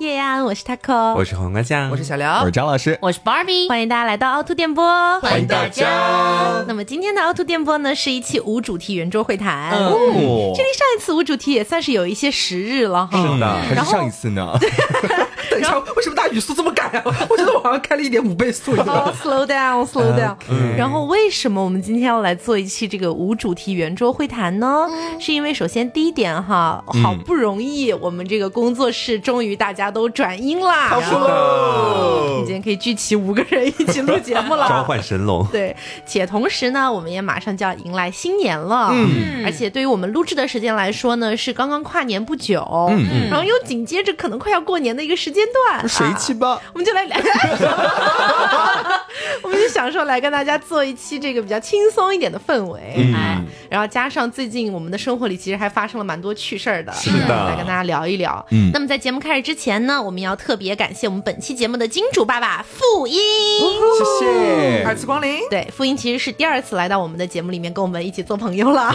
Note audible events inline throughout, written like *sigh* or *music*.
叶安，我是 taco，我是黄瓜酱，我是小刘，我是张老师，我是 Barbie，欢迎大家来到凹凸电波，欢迎大家。那么今天的凹凸电波呢，是一期无主题圆桌会谈。哦，距离上一次无主题也算是有一些时日了哈。是的，还是上一次呢？*laughs* 等一下，为什么大语速这么赶啊？我觉得我好像开了一点五倍速一样。*laughs* Slow down, slow down。然后为什么我们今天要来做一期这个无主题圆桌会谈呢？是因为首先第一点哈，好不容易我们这个工作室终于大家都转阴啦，是的，我们今天可以聚齐五个人一起录节目了，*laughs* 召唤神龙。对，且同时呢，我们也马上就要迎来新年了，嗯，而且对于我们录制的时间来说呢，是刚刚跨年不久，嗯，然后又紧接着可能快要过年的一个时间段，谁啊去吧？我们就来聊，*laughs* 我们就享受来跟大家做一期这个比较轻松一点的氛围，嗯。哎，然后加上最近我们的生活里其实还发生了蛮多趣事儿的，是的。来跟大家聊一聊。嗯。那么在节目开始之前呢，我们要特别感谢我们本期节目的金主爸爸傅英。谢谢二次光临，对，傅英其实是第二次来到我们的节目里面跟我们一起做朋友了。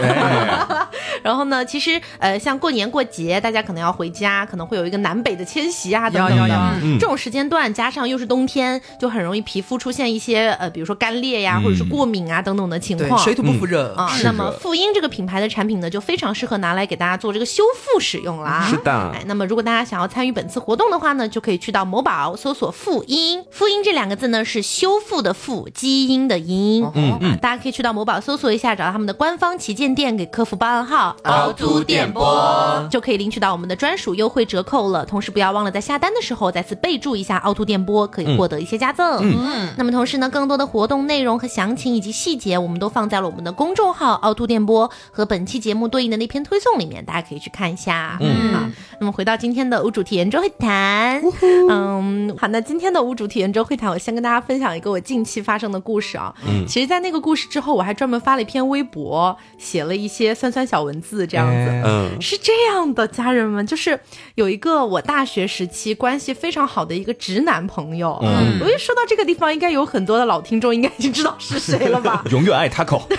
*laughs* 然后呢，其实呃，像过年过节，大家可能要回家，可能会有一个南北的迁徙啊等等的。要要要嗯这种时间段，加上又是冬天，就很容易皮肤出现一些呃，比如说干裂呀，或者是过敏啊等等的情，况。水土不服热啊，是那么傅英这个品牌的产品呢，就非常适合拿来给大家做这个修复使用啦。是的哎，那么如果大家想要参与本次活动的话呢，就可以去到某宝搜索“复音”，“复音这两个字呢是修复的复，基因的因。嗯嗯，大家可以去到某宝搜索一下，找到他们的官方旗舰店，给客服报暗号“凹凸电波”，就可以领取到我们的专属优惠折扣了。同时不要忘了在下单的时候再次备注一下“凹凸电波”，可以获得一些加赠。嗯，那么同时呢，更多的活动内容和详情以及细节，我们都放在了我们的公众号“凹凸电波”和本期节目对应的那篇推送里面，大家可以去看一下。嗯，好，那么回到今天的无主题研究会谈，嗯，好，那今天的无主体验周会谈，我先跟大家分享一个我近期发生的故事啊。嗯，其实，在那个故事之后，我还专门发了一篇微博，写了一些酸酸小文字，这样子。哎。嗯，是这样的，家人们，就是有一个我大学时期关系非常好的一个直男朋友。嗯，我一说到这个地方，应该有很多的老听众应该已经知道是谁了吧？*laughs* 永远爱 taco。*laughs*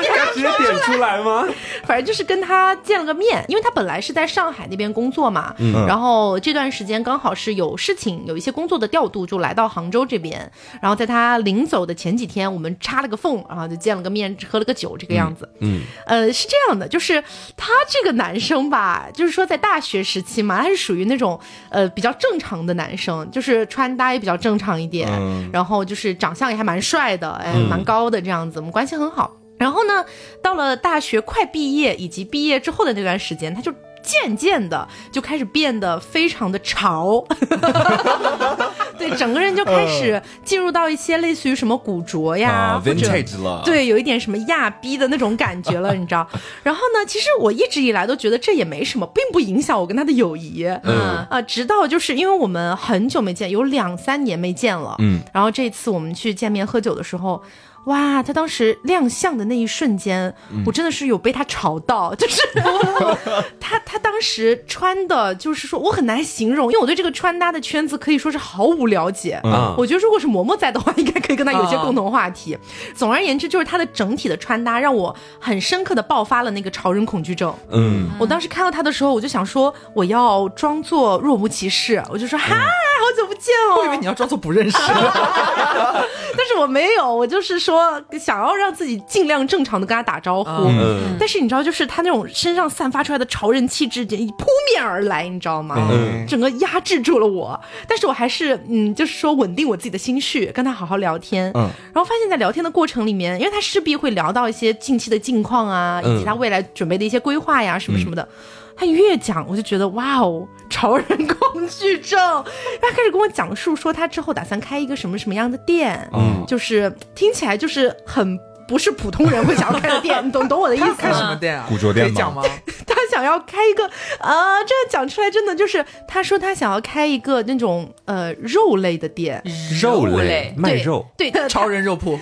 要直接点出来吗？反正就是跟他见了个面，因为他本来是在上海那边工作嘛，嗯然后这段时间刚好是有事情，有一些工作的调度，就来到杭州这边。然后在他临走的前几天，我们插了个缝，然后就见了个面，喝了个酒，这个样子。嗯，呃，是这样的，就是他这个男生吧，就是说在大学时期嘛，他是属于那种呃比较正常的男生，就是穿搭也比较正常一点，嗯然后就是长相也还蛮帅的，哎，蛮高的这样子，我们关系很好。然后呢，到了大学快毕业以及毕业之后的那段时间，他就渐渐的就开始变得非常的潮，*laughs* 对，整个人就开始进入到一些类似于什么古着呀，啊或者，vintage 了。，对，有一点什么亚逼的那种感觉了，*laughs* 你知道？然后呢，其实我一直以来都觉得这也没什么，并不影响我跟他的友谊。嗯啊，直到就是因为我们很久没见，有两三年没见了。嗯，然后这次我们去见面喝酒的时候。哇，他当时亮相的那一瞬间，我真的是有被他吵到，*laughs* 就是 *laughs* 他他当时穿的，就是说我很难形容，因为我对这个穿搭的圈子可以说是毫无了解。嗯我觉得如果是嬷嬷在的话，应该可以跟他有些啊共同话题。总而言之，就是他的整体的穿搭让我很深刻的爆发了那个潮人恐惧症。嗯，我当时看到他的时候，我就想说，我要装作若无其事，我就说嗨，好久不见哦。我以为你要装作不认识。*laughs* 但是我没有，我就是说想要让自己尽量正常的跟他打招呼。嗯但是你知道，就是他那种身上散发出来的潮人气质，扑面而来，你知道吗？嗯整个压制住了我。但是我还是嗯，就是说稳定我自己的心绪，跟他好好聊天。嗯，然后发现，在聊天的过程里面，因为他势必会聊到一些近期的近况啊，以及他未来准备的一些规划呀，什么什么的。他越讲，我就觉得哇哦，*laughs* 潮人恐惧症。他开始跟我讲述说，他之后打算开一个什么什么样的店，嗯就是听起来就是很不是普通人会想要开的店，你懂懂我的意思开什吗？么店啊？古着店吗可以讲吗？*laughs* 他想要开一个啊、这样讲出来真的就是，他说他想要开一个那种呃肉类的店，肉类卖肉，对，他超人肉铺，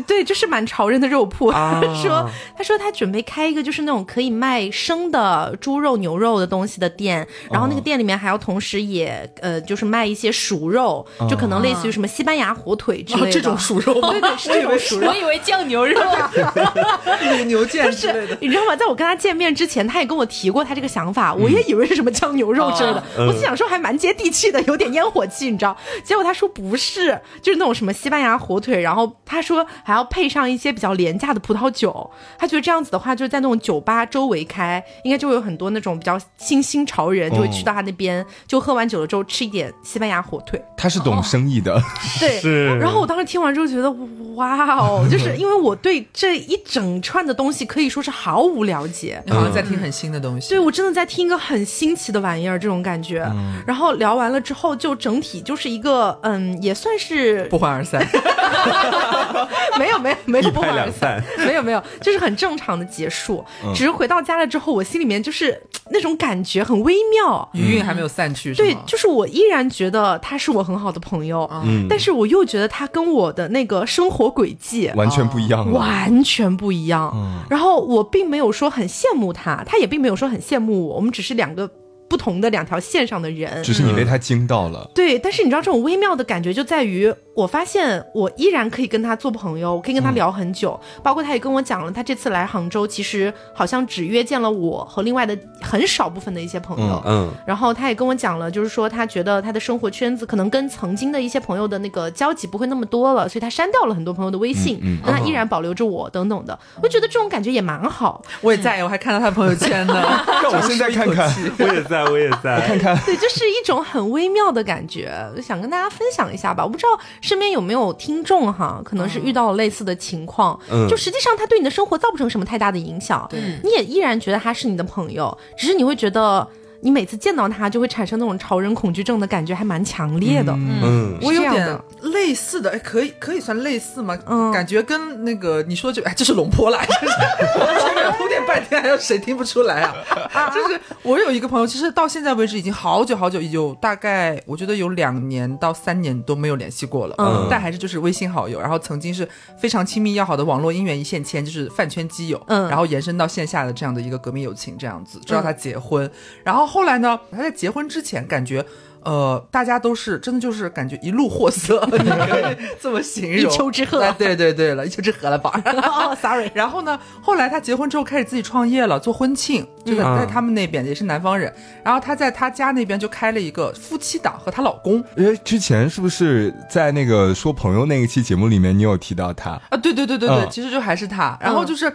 对对，就是蛮潮人的肉铺。*laughs* 啊说他说他准备开一个就是那种可以卖生的猪肉、牛肉的东西的店，然后那个店里面还要同时也呃就是卖一些熟肉，就可能类似于什么西班牙火腿之类的。哦这种熟肉吗？对对，是这种 *laughs* 熟肉我。以为酱牛肉啊，卤 *laughs* 牛腱之类的。你知道吗？在我跟他见面之前，他也跟我提过他这个想法，我也以为是什么酱牛肉之类的。我心想说还蛮接地气的，有点烟火气，你知道？结果他说不是，就是那种什么西班牙火腿，然后他说还要配上一些比较廉价的葡萄酒。他觉得这样子的话，就是在那种酒吧周围开，应该就会有很多那种比较新兴潮人就会去到他那边，就喝完酒了之后吃一点西班牙火腿。他是懂生意的，*laughs* 对，是然后我当时听完之后觉得，哇哦，*laughs* 就是因为我对这一整串的东西可以说是毫无了解。你好像在听很新的东西。对，我真的在听一个很新奇的玩意儿，这种感觉。然后聊完了之后，就整体就是一个，嗯，也算是不欢而散。*laughs* *laughs* 没有没有没有不欢而两散 *laughs* 没有没有，就是很正常的结束。只是回到家了之后，我心里面就是那种感觉很微妙。余韵还没有散去，对，就是我依然觉得他是我很好的朋友，嗯但是我又觉得他跟我的那个生活轨迹完全不一样。完全不一样。嗯然后我并没有说很羡慕他，他也并没有说很羡慕我，我们只是两个不同的两条线上的人。只是你被他惊到了，对，但是你知道这种微妙的感觉就在于，我发现我依然可以跟他做朋友，我可以跟他聊很久。包括他也跟我讲了，他这次来杭州，其实好像只约见了我和另外的很少部分的一些朋友。嗯然后他也跟我讲了，就是说他觉得他的生活圈子可能跟曾经的一些朋友的那个交集不会那么多了，所以他删掉了很多朋友的微信，嗯嗯但他依然保留着我等等的。我觉得这种感觉也蛮好。我也在，我还看到他朋友圈呢。*laughs* 让我现在看看，我也在，我也在，*laughs* 看看。对，就是一种很微妙的感觉，想跟大家分享一下吧。我不知道身边有没有听众哈，可能是遇到了类似的情况，嗯。就实际上他对你的生活造不成什么太大的影响，对。你也依然觉得他是你的朋友，只是你会觉得你每次见到他就会产生那种潮人恐惧症的感觉，还蛮强烈的。嗯。我有点类似的，哎，可以可以算类似吗？嗯。感觉跟那个你说这，哎，这是龙坡啦，*laughs* 就是前面铺垫半天，还有谁听不出来啊？就是我有一个朋友，其实到现在为止已经好久好久，有大概我觉得有两年到三年都没有联系过了，嗯。但还是就是微信好友，然后曾经是非常亲密要好的网络姻缘一线牵，就是饭圈基友，嗯。然后延伸到线下的这样的一个革命友情这样子，直到他结婚，然后后来呢，他在结婚之前感觉。呃，大家都是真的就是感觉一路货色，*laughs* 你可以这么形容。一丘之貉哎对对对了，一丘之貉了吧？*laughs* 哦，sorry，然后呢，后来他结婚之后开始自己创业了，做婚庆，就在嗯在他们那边也是南方人。然后他在他家那边就开了一个夫妻档，和她老公因为之前是不是在那个说朋友那一期节目里面，你有提到他？啊，对对对对对，嗯其实就还是他。然后就是，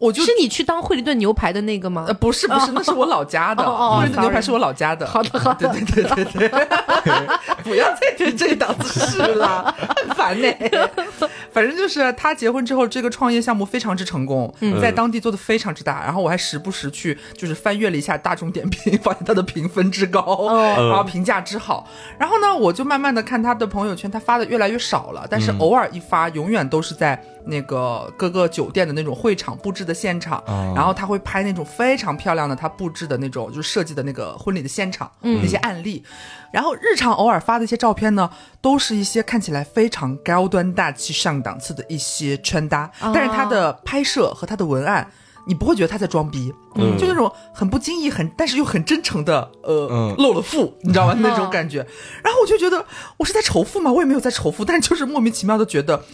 我就是你去当惠灵顿牛排的那个吗呃，？不是不是，那是我老家的，惠灵顿牛排是我老家的。好的好的对对对对对，不要再提这档子事了，很烦呢。反正就是他结婚之后，这个创业项目非常之成功，在当地做的非常之大。然后我还时不时去就是翻阅了一下大众点评，发现他的评分之高，然后评价之好。然后呢，我就慢慢的看他的朋友圈，他发的越来越少了，但是偶尔一发，永远都是在那个各个酒店的那种会场布置的现场，哦然后他会拍那种非常漂亮的他布置的那种就是设计的那个婚礼的现场、那些案例，然后日常偶尔发的一些照片呢，都是一些看起来非常高端大气上档次的一些穿搭，但是他的拍摄和他的文案。你不会觉得他在装逼，嗯就那种很不经意、很但是又很真诚的，呃，嗯露了富，你知道吗？那种感觉。然后我就觉得我是在仇富吗？我也没有在仇富，但就是莫名其妙的觉得。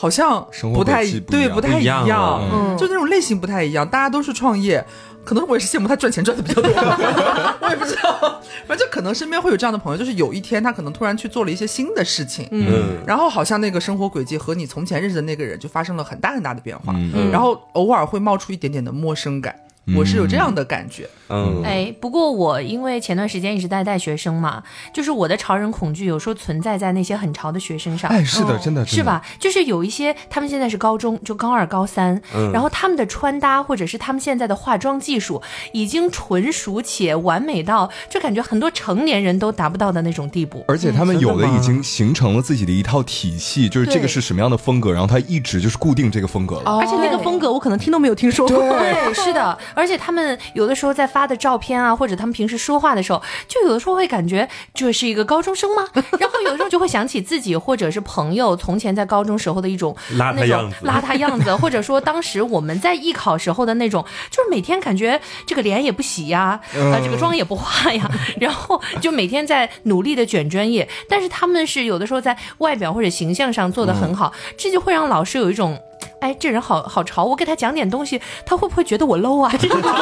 好像不太对，不太不一样嗯。就那种类型不太一样，大家都是创业，可能我也是羡慕他赚钱赚的比较多，*laughs* 我也不知道，*laughs* 反正可能身边会有这样的朋友，就是有一天他可能突然去做了一些新的事情，嗯。然后好像那个生活轨迹和你从前认识的那个人就发生了很大很大的变化，嗯。然后偶尔会冒出一点点的陌生感，我是有这样的感觉，嗯哎，不过我因为前段时间一直在带学生嘛，就是我的潮人恐惧有时候存在在那些很潮的学生上。哎，是的，真的是？吧？就是有一些他们现在是高中，就高二、高三，嗯然后他们的穿搭或者是他们现在的化妆技术已经纯熟且完美到，就感觉很多成年人都达不到的那种地步。而且他们有的已经形成了自己的一套体系，就是这个是什么样的风格，然后他一直就是固定这个风格了。而且那个风格我可能听都没有听说过。对，是的，*laughs* 而而且他们有的时候在发的照片啊，或者他们平时说话的时候，就有的时候会感觉这是一个高中生吗？*laughs* 然后有的时候就会想起自己或者是朋友从前在高中时候的一种邋遢样子邋遢样子，*laughs* 或者说当时我们在艺考时候的那种，就是每天感觉这个脸也不洗呀，嗯啊、这个妆也不化呀，*laughs* 然后就每天在努力的卷专业，但是他们是有的时候在外表或者形象上做的很好，这就会让老师有一种。哎，这人好好潮，我给他讲点东西，他会不会觉得我 low 啊？这种感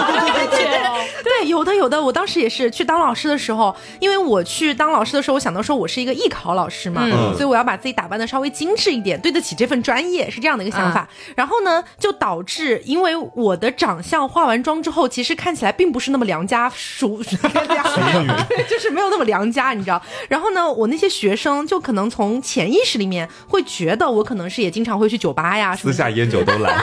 觉。对，有的有的，我当时也是去当老师的时候，因为我去当老师的时候，我想到说我是一个艺考老师嘛，嗯所以我要把自己打扮的稍微精致一点，对得起这份专业，是这样的一个想法。然后呢，就导致因为我的长相化完妆之后，其实看起来并不是那么良家淑，*laughs* *laughs* 就是没有那么良家，你知道。然后呢，我那些学生就可能从潜意识里面会觉得我可能是也经常会去酒吧呀。私下烟酒都来，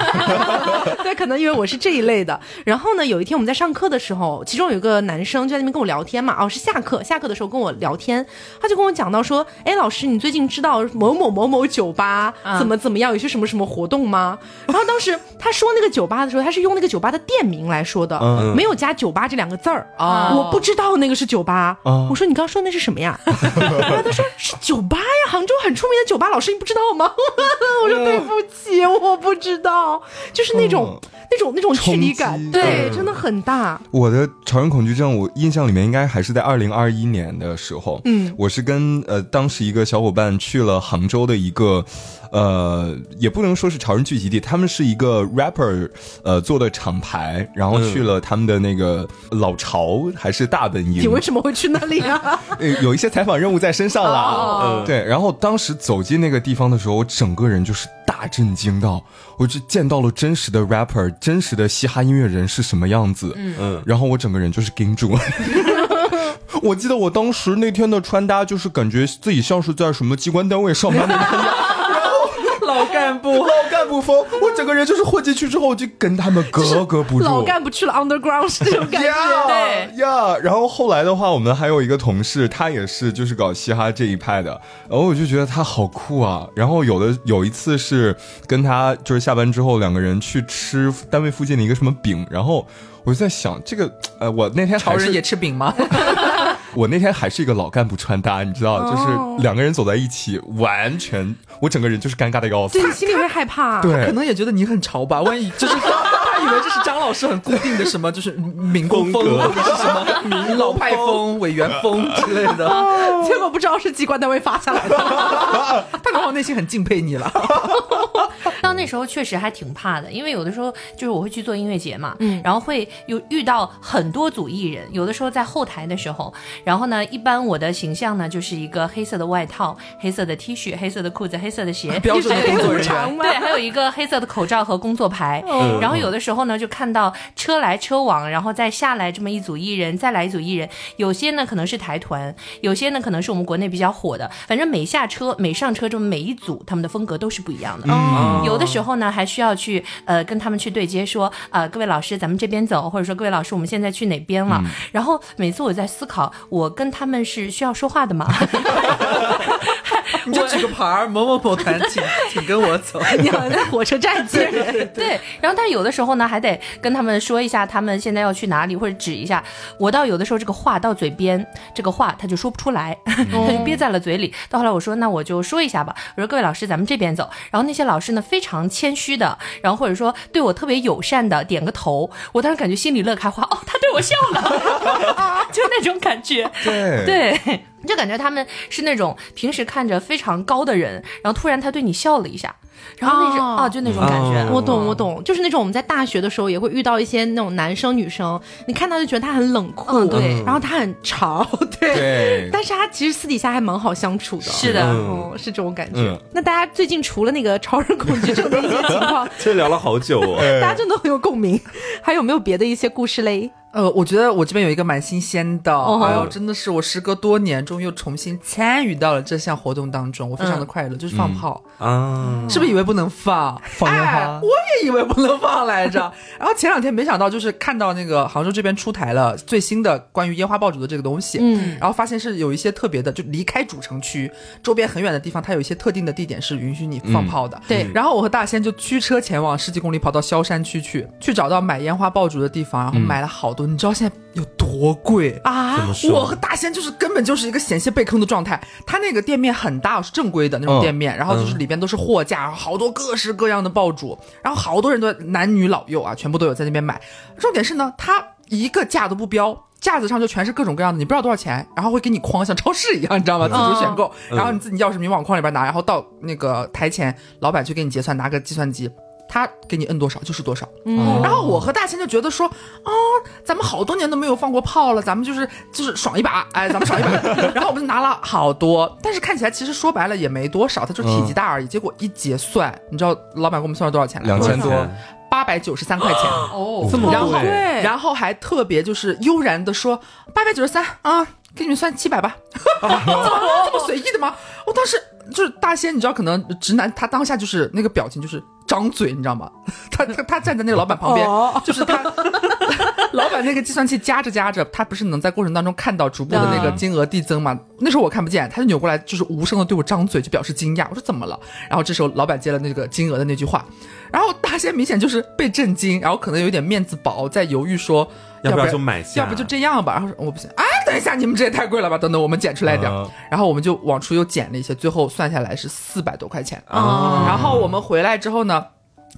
*laughs* 对，可能因为我是这一类的。然后呢，有一天我们在上课的时候，其中有一个男生就在那边跟我聊天嘛，哦，是下课，下课的时候跟我聊天，他就跟我讲到说，哎，老师，你最近知道某某某某酒吧嗯怎么怎么样，有些什么什么活动吗？然后当时他说那个酒吧的时候，他是用那个酒吧的店名来说的，嗯没有加酒吧这两个字儿。啊我不知道那个是酒吧，哦我说你刚刚说那是什么呀？然 *laughs* 后他说是酒吧呀，杭州很出名的酒吧，老师你不知道吗？*laughs* 我说对不起，我不知道，就是那种、那种那种距离感对，嗯真的很大。我的潮人恐惧症，我印象里面应该还是在二零二一年的时候，嗯，我是跟呃当时一个小伙伴去了杭州的一个，呃，也不能说是潮人聚集地，他们是一个 rapper 呃做的厂牌，然后去了他们的那个老巢还是大本营，你为什么会去那里啊？*laughs* 呃有一些采访任务在身上啦。哦对，然后当时走进那个地方的时候，我整个人就是大震惊到，我就见到了真实的 rapper，真实的嘻哈音乐人是什么样子。嗯嗯然后我整个人就是盯住了。*laughs* 我记得我当时那天的穿搭，就是感觉自己像是在什么机关单位上班的样。老干部老干部风，我整个人就是混进去之后就跟他们格格不入。老干部去了 underground 是这种感觉。对呀，然后后来的话，我们还有一个同事，他也是就是搞嘻哈这一派的，然后我就觉得他好酷啊。然后有的有一次是跟他就是下班之后两个人去吃单位附近的一个什么饼，然后我就在想这个呃，我那天潮人也吃饼吗？*laughs* 我那天还是一个老干部穿搭，你知道，就是哦两个人走在一起，完全我整个人就是尴尬的要死对，。你心里会害怕。对可，能也觉得你很潮吧，万一就是他以为这是张老师很固定的什么，就是民工风或者是什么 *laughs* 民老派风、委员风 *laughs* 之类的。结果不知道是机关单位发下来的。*laughs* 他可能内心很敬佩你了。到那时候确实还挺怕的，因为有的时候就是我会去做音乐节嘛，嗯，然后会有遇到很多组艺人，有的时候在后台的时候，然后呢，一般我的形象呢就是一个黑色的外套、黑色的 T 恤、黑色的裤子、黑色的鞋，标准的工作人员。*laughs* 对，还有一个黑色的口罩和工作牌。嗯然后有的时候呢，就看到车来车往，然后再下来这么一组艺人，再来一组艺人。有些呢可能是台团，有些呢可能是我们国内比较火的。反正每下车、每上车，这么每一组他们的风格都是不一样的。嗯有的时候呢，还需要去呃跟他们去对接，说呃各位老师，咱们这边走，或者说各位老师，我们现在去哪边了？然后每次我在思考，我跟他们是需要说话的吗？*laughs* 你就举个牌儿，某某某团，请请跟我走。*laughs* 你好像在火车站接人。对，然后但是有的时候呢，还得跟他们说一下他们现在要去哪里，或者指一下。我到有的时候这个话到嘴边，这个话他就说不出来，他就 *laughs* 憋在了嘴里。到后来我说那我就说一下吧，我说各位老师，咱们这边走。然后那些老师呢非常谦虚的，然后或者说对我特别友善的点个头，我当时感觉心里乐开花，哦，他对我笑了，*laughs* 就那种感觉。对对，就感觉他们是那种平时看着非常高的人，然后突然他对你笑了一下，然后那种哦啊，就那种感觉。哦我懂，我懂，就是那种我们在大学的时候也会遇到一些那种男生女生，你看到就觉得他很冷酷，嗯对然后他很潮，*laughs* 对，对但是他其实私底下还蛮好相处的，是的嗯，是这种感觉。嗯那大家最近除了那个超人恐惧症的一些情况，*laughs* 这聊了好久哦。*laughs* 大家真的很有共鸣，还有没有别的一些故事嘞？呃，我觉得我这边有一个蛮新鲜的，哦。哎呦，真的是我时隔多年，终于又重新参与到了这项活动当中，我非常的快乐，就是放炮，啊，是不是以为不能放？放烟花？哎我也以为不能放来着。*laughs* 然后前两天没想到，就是看到那个杭州这边出台了最新的关于烟花爆竹的这个东西，嗯，然后发现是有一些特别的，就离开主城区周边很远的地方，它有一些特定的地点是允许你放炮的。对。然后我和大仙就驱车前往十几公里，跑到萧山区去，去找到买烟花爆竹的地方，然后买了好多。你知道现在有多贵啊？我和大仙就是根本就是一个险些被坑的状态。他那个店面很大，是正规的那种嗯店面，然后就是里边都是货架，好多各式各样的爆竹，然后好多人都男女老幼啊，全部都有在那边买。重点是呢，他一个价都不标。架子上就全是各种各样的，你不知道多少钱，然后会给你框，像超市一样，你知道吗？自主选购，然后你自己钥匙你往框里边拿，然后到那个台前，老板去给你结算，拿个计算机，他给你摁多少就是多少。哦然后我和大仙就觉得说，啊、咱们好多年都没有放过炮了，咱们就是就是爽一把，哎，咱们爽一把。*laughs* 然后我们就拿了好多，但是看起来其实说白了也没多少，它就体积大而已。结果一结算，你知道老板给我们算了多少钱来？两千多，八百九十三块钱。哦，这么然后贵，然后还特别就是悠然的说八百九十三啊，给你们算七百吧，*laughs* 怎么这么随意的吗？我当时就是大仙，你知道，可能直男他当下就是那个表情就是张嘴，你知道吗？*laughs* 他他他站在那个老板旁边，就是他 *laughs* 老板那个计算器夹着夹着，他不是能在过程当中看到逐步的那个金额递增吗？那时候我看不见，他就扭过来就是无声的对我张嘴，就表示惊讶。我说怎么了？然后这时候老板接了那个金额的那句话，然后大仙明显就是被震惊，然后可能有点面子薄，在犹豫说不要不要就买下？要不就这样吧。然后说我不行，哎，等一下，你们这也太贵了吧？等等，我们减出来点。嗯然后我们就往出又减了一些，最后算下来是四百多块钱。啊，然后我们回来之后呢，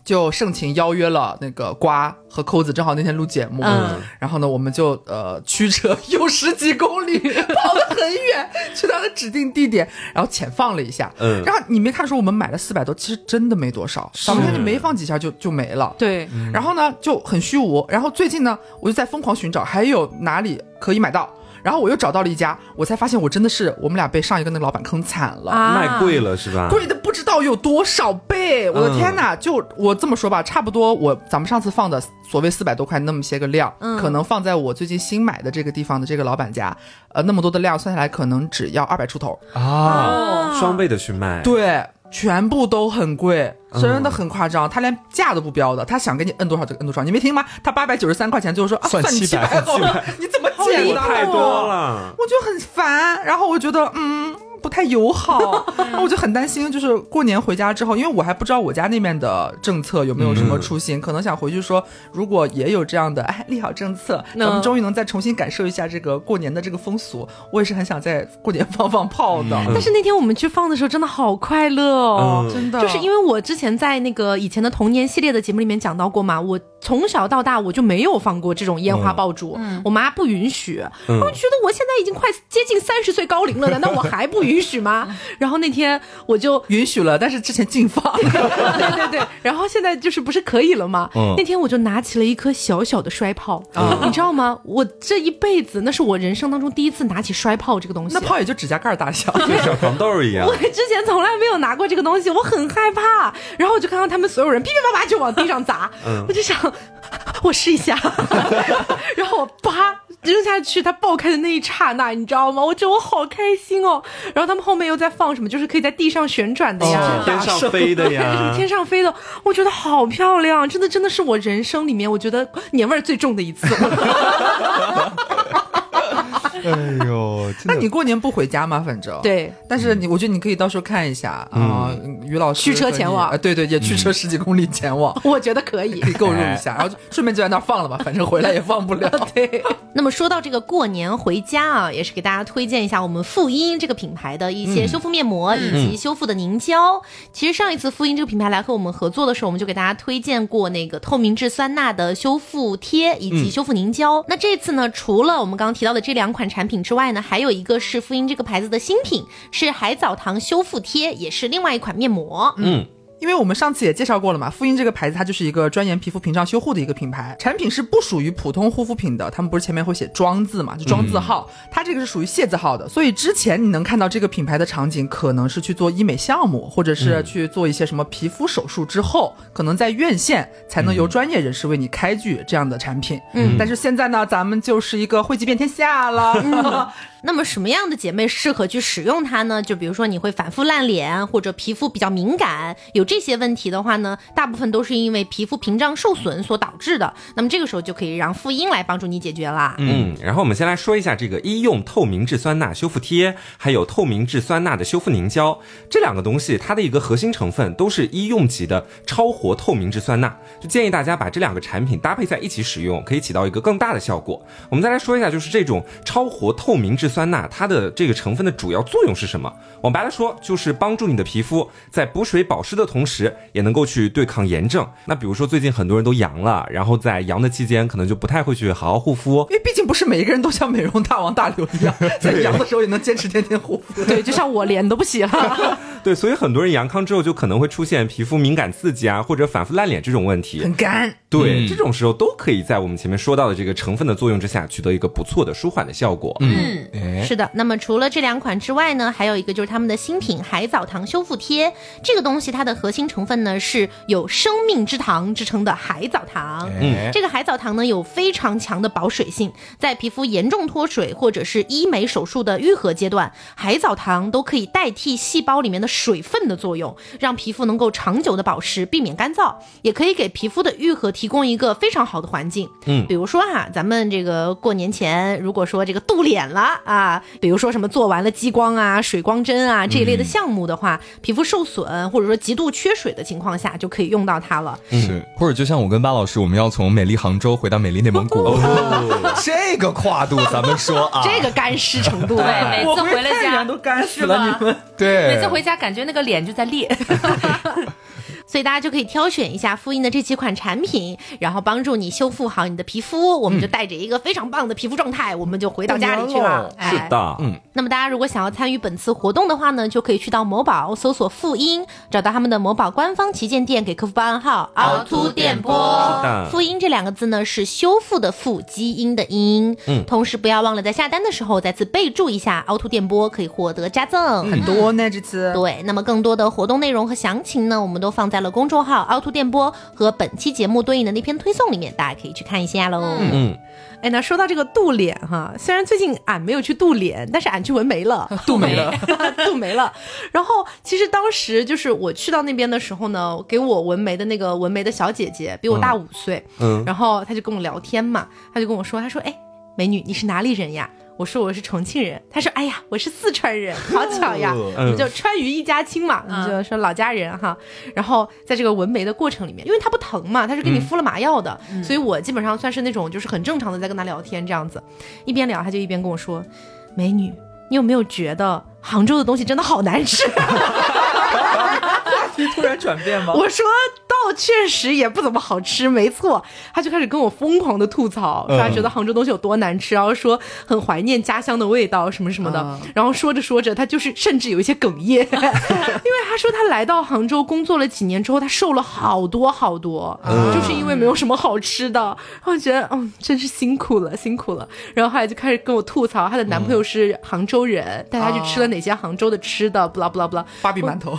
就盛情邀约了那个瓜和扣子，正好那天录节目。嗯然后呢，我们就呃驱车有十几公里，*laughs* 跑得很远，去到的指定地点，然后浅放了一下。嗯然后你没看说我们买了四百多，其实真的没多少，咱们就没放几下就就没了。对，然后呢就很虚无。然后最近呢，我就在疯狂寻找还有哪里可以买到。然后我又找到了一家，我才发现我真的是我们俩被上一个那个老板坑惨了。啊卖贵了是吧？贵的不知道有多少倍，我的天哪！就我这么说吧，差不多我咱们上次放的所谓四百多块那么些个量，嗯可能放在我最近新买的这个地方的这个老板家，呃，那么多的量算下来，可能只要二百出头。啊，双倍的去卖，对，全部都很贵，嗯真的很夸张。他连价都不标的，他想给你摁多少就摁多少，你没听吗？他八百九十三块钱，最后说啊，算你七百好了，你怎么减的？太多了。我就很烦，然后我觉得嗯不太友好，*laughs* 然后我就很担心，就是过年回家之后，因为我还不知道我家那边的政策有没有什么出新，可能想回去说，如果也有这样的哎利好政策，嗯咱们终于能再重新感受一下这个过年的这个风俗，我也是很想在过年 *laughs* 放放炮的，但是那天我们去放的时候，真的好快乐哦！嗯。真的。就是因为我之前在那个以前的童年系列的节目里面讲到过嘛，我从小到大我就没有放过这种烟花爆竹，我妈不允许，嗯。我就觉得我现在已经快接近三十岁高龄了，难道我还不允许吗？*laughs* 然后那天我就允许了，但是之前禁放。*laughs* 对对对，然后现在就是不是可以了吗？嗯。那天我就拿起了一颗小小的摔炮，啊。你知道吗？我这一辈子那是我人生当中第一次拿起摔炮这个东西。那炮也就指甲盖儿大小，*laughs* 跟小糖豆一样。我，之前从来没有拿过这个东西，我很害怕。然后我就看到他们所有人噼噼啪啪就往地上砸，嗯。我就想，*laughs* 我试一下。*laughs* *laughs* 然后我啪扔下去，它爆开的那一刹那，你知道吗？我觉得我好开心哦。然后他们后面又在放什么，就是可以在地上旋转的呀。哦天上飞的什么呀，天上飞的，我觉得好漂亮，真的真的是我人生里面我觉得年味儿最重的一次。哎呦，那你过年不回家吗？反正。对，但是你，我觉得你可以到时候看一下啊，于老师驱车前往对对，也驱车十几公里前往，*laughs* 我觉得可以可。以购入一下，*laughs* 然后就顺便就在那儿放了吧，反正回来也放不了。*laughs* 对，那么说到这个过年回家啊，也是给大家推荐一下我们妇婴这个品牌的一些修复面膜以及修复的凝胶。其实上一次妇婴这个品牌来和我们合作的时候，我们就给大家推荐过那个透明质酸钠的修复贴以及修复凝胶。那这次呢，除了我们刚刚提到的这两款产品之外呢，还有一个是妇婴这个牌子的新品，是海藻糖修复贴，也是另外一款面膜。嗯，因为我们上次也介绍过了嘛，复印这个牌子它就是一个专研皮肤屏障修护的一个品牌，产品是不属于普通护肤品的，他们不是前面会写庄字嘛，就庄字号，它这个是属于械字号的，所以之前你能看到这个品牌的场景，可能是去做医美项目，或者是去做一些什么皮肤手术之后，可能在院线才能由专业人士为你开具这样的产品。嗯，但是现在呢，咱们就是一个汇集遍天下了。*laughs* 那么什么样的姐妹适合去使用它呢？就比如说你会反复烂脸，或者皮肤比较敏感，有这些问题的话呢，大部分都是因为皮肤屏障受损所导致的。那么这个时候就可以让妇婴来帮助你解决啦。嗯，然后我们先来说一下这个医用透明质酸钠修复贴，还有透明质酸钠的修复凝胶这两个东西，它的一个核心成分都是医用级的超活透明质酸钠，就建议大家把这两个产品搭配在一起使用，可以起到一个更大的效果。我们再来说一下，就是这种超活透明质酸钠，它的这个成分的主要作用是什么？往白了说，就是帮助你的皮肤在补水保湿的同时，也能够去对抗炎症。那比如说最近很多人都阳了，然后在阳的期间，可能就不太会去好好护肤。因为毕竟不是每一个人都像美容大王大刘一样，*laughs* 在阳的时候也能坚持天天护肤。对，就像我脸都不洗了。*laughs* 对，所以很多人阳康之后就可能会出现皮肤敏感刺激啊，或者反复烂脸这种问题。很干。对，这种时候都可以在我们前面说到的这个成分的作用之下，取得一个不错的舒缓的效果。嗯，哎是的。那么除了这两款之外呢，还有一个就是他们的新品海藻糖修复贴。这个东西它的核心成分呢是有生命之糖之称的海藻糖。嗯这个海藻糖呢有非常强的保水性，在皮肤严重脱水或者是医美手术的愈合阶段，海藻糖都可以代替细胞里面的水分的作用，让皮肤能够长久的保湿，避免干燥，也可以给皮肤的愈合提供一个非常好的环境。嗯比如说哈，咱们这个过年前，如果说这个镀脸了啊，比如说什么做完了激光啊、水光针啊这一类的项目的话，皮肤受损或者说极度缺水的情况下，就可以用到它了。是，或者就像我跟巴老师，我们要从美丽杭州回到美丽内蒙古，*laughs* 这个跨度咱们说啊，这个干湿程度，对，每次回了家都干湿了，你们。对，每次回家感觉那个脸就在裂。*laughs* *laughs* 所以大家就可以挑选一下复印的这几款产品，然后帮助你修复好你的皮肤。我们就带着一个非常棒的皮肤状态，我们就回到家里去了。哎是的，嗯，那么大家如果想要参与本次活动的话呢，就可以去到某宝搜索“复印”，找到他们的某宝官方旗舰店，给客服报暗号“凹凸电波是”。的妇婴这两个字呢是修复的复，基因的因。嗯同时不要忘了在下单的时候再次备注一下“凹凸电波”，可以获得加赠。很多呢，这次。对，那么更多的活动内容和详情呢，我们都放在了公众号“凹凸电波”和本期节目对应的那篇推送里面，大家可以去看一下喽。嗯，哎，那说到这个度脸哈，虽然最近俺没有去度脸，但是俺去纹眉了，*laughs* 度眉了，*laughs* 度眉了。然后其实当时就是我去到那边的时候呢，给我纹眉的那个纹眉的小姐姐比我大五岁，嗯然后她就跟我聊天嘛，她就跟我说，她说，哎，美女，你是哪里人呀？我说我是重庆人，他说哎呀我是四川人，好巧呀，我们就川渝一家亲嘛，嗯就说老家人哈。然后在这个纹眉的过程里面，因为他不疼嘛，他是给你敷了麻药的，所以我基本上算是那种就是很正常的在跟他聊天这样子，一边聊他就一边跟我说，美女，你有没有觉得杭州的东西真的好难吃？*laughs* *laughs* 话题突然转变吗？我说倒确实也不怎么好吃，没错。他就开始跟我疯狂的吐槽，说他觉得杭州东西有多难吃，然后说很怀念家乡的味道什么什么的。嗯然后说着说着，他就是甚至有一些哽咽，*laughs* 因为他说他来到杭州工作了几年之后，他瘦了好多好多，就是因为没有什么好吃的。然后觉得嗯，真是辛苦了，辛苦了。然后后来就开始跟我吐槽，她的男朋友是杭州人，带她去吃了哪些杭州的吃的，不啦不啦不啦。芭比馒头，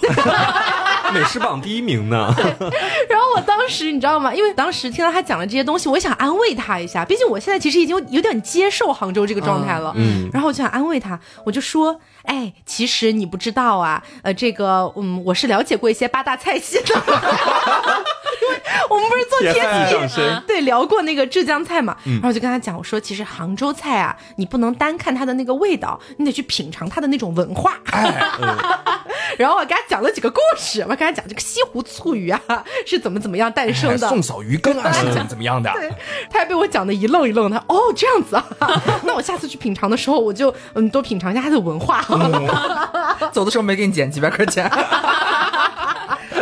*laughs* 美食榜第一名呢。*laughs* 然后我当时你知道吗？因为当时听到他讲了这些东西，我想安慰他一下。毕竟我现在其实已经有点接受杭州这个状态了。嗯然后我就想安慰他，我就说，哎，其实你不知道啊，呃，这个，嗯，我是了解过一些八大菜系的，*laughs* 因为我们不是做铁天饭气上身对聊过那个浙江菜嘛，然后我就跟他讲，我说其实杭州菜啊，你不能单看它的那个味道，你得去品尝它的那种文化。*laughs* 然后我给他讲了几个故事，我跟他讲这个西湖醋鱼啊是怎么怎么样诞生的，宋嫂鱼羹啊是怎么怎么样的？对他还被我讲的一愣一愣的。哦，这样子啊，那我下次去品尝的时候，我就嗯多品尝一下它的文化。走的时候没给你减几百块钱，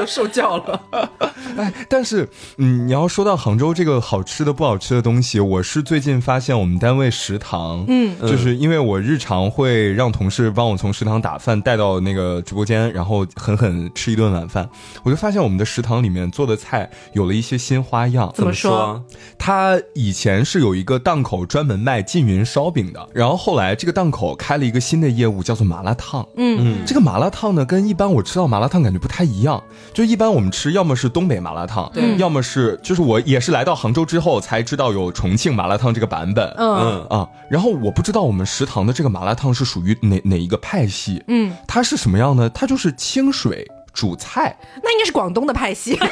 *laughs* 受教了。*laughs* 哎，但是，嗯，你要说到杭州这个好吃的不好吃的东西，我是最近发现我们单位食堂，嗯，就是因为我日常会让同事帮我从食堂打饭带到那个直播间，然后狠狠吃一顿晚饭，我就发现我们的食堂里面做的菜有了一些新花样。怎么说？他以前是有一个档口专门卖缙云烧饼的，然后后来这个档口开了一个新的业务，叫做麻辣烫。嗯，这个麻辣烫呢，跟一般我吃到麻辣烫感觉不太一样。就一般我们吃，要么是东北麻辣烫，对要么是就是我也是来到杭州之后才知道有重庆麻辣烫这个版本。嗯啊，然后我不知道我们食堂的这个麻辣烫是属于哪哪一个派系。嗯，它是什么样呢？它就是清水煮菜。那应该是广东的派系。*laughs*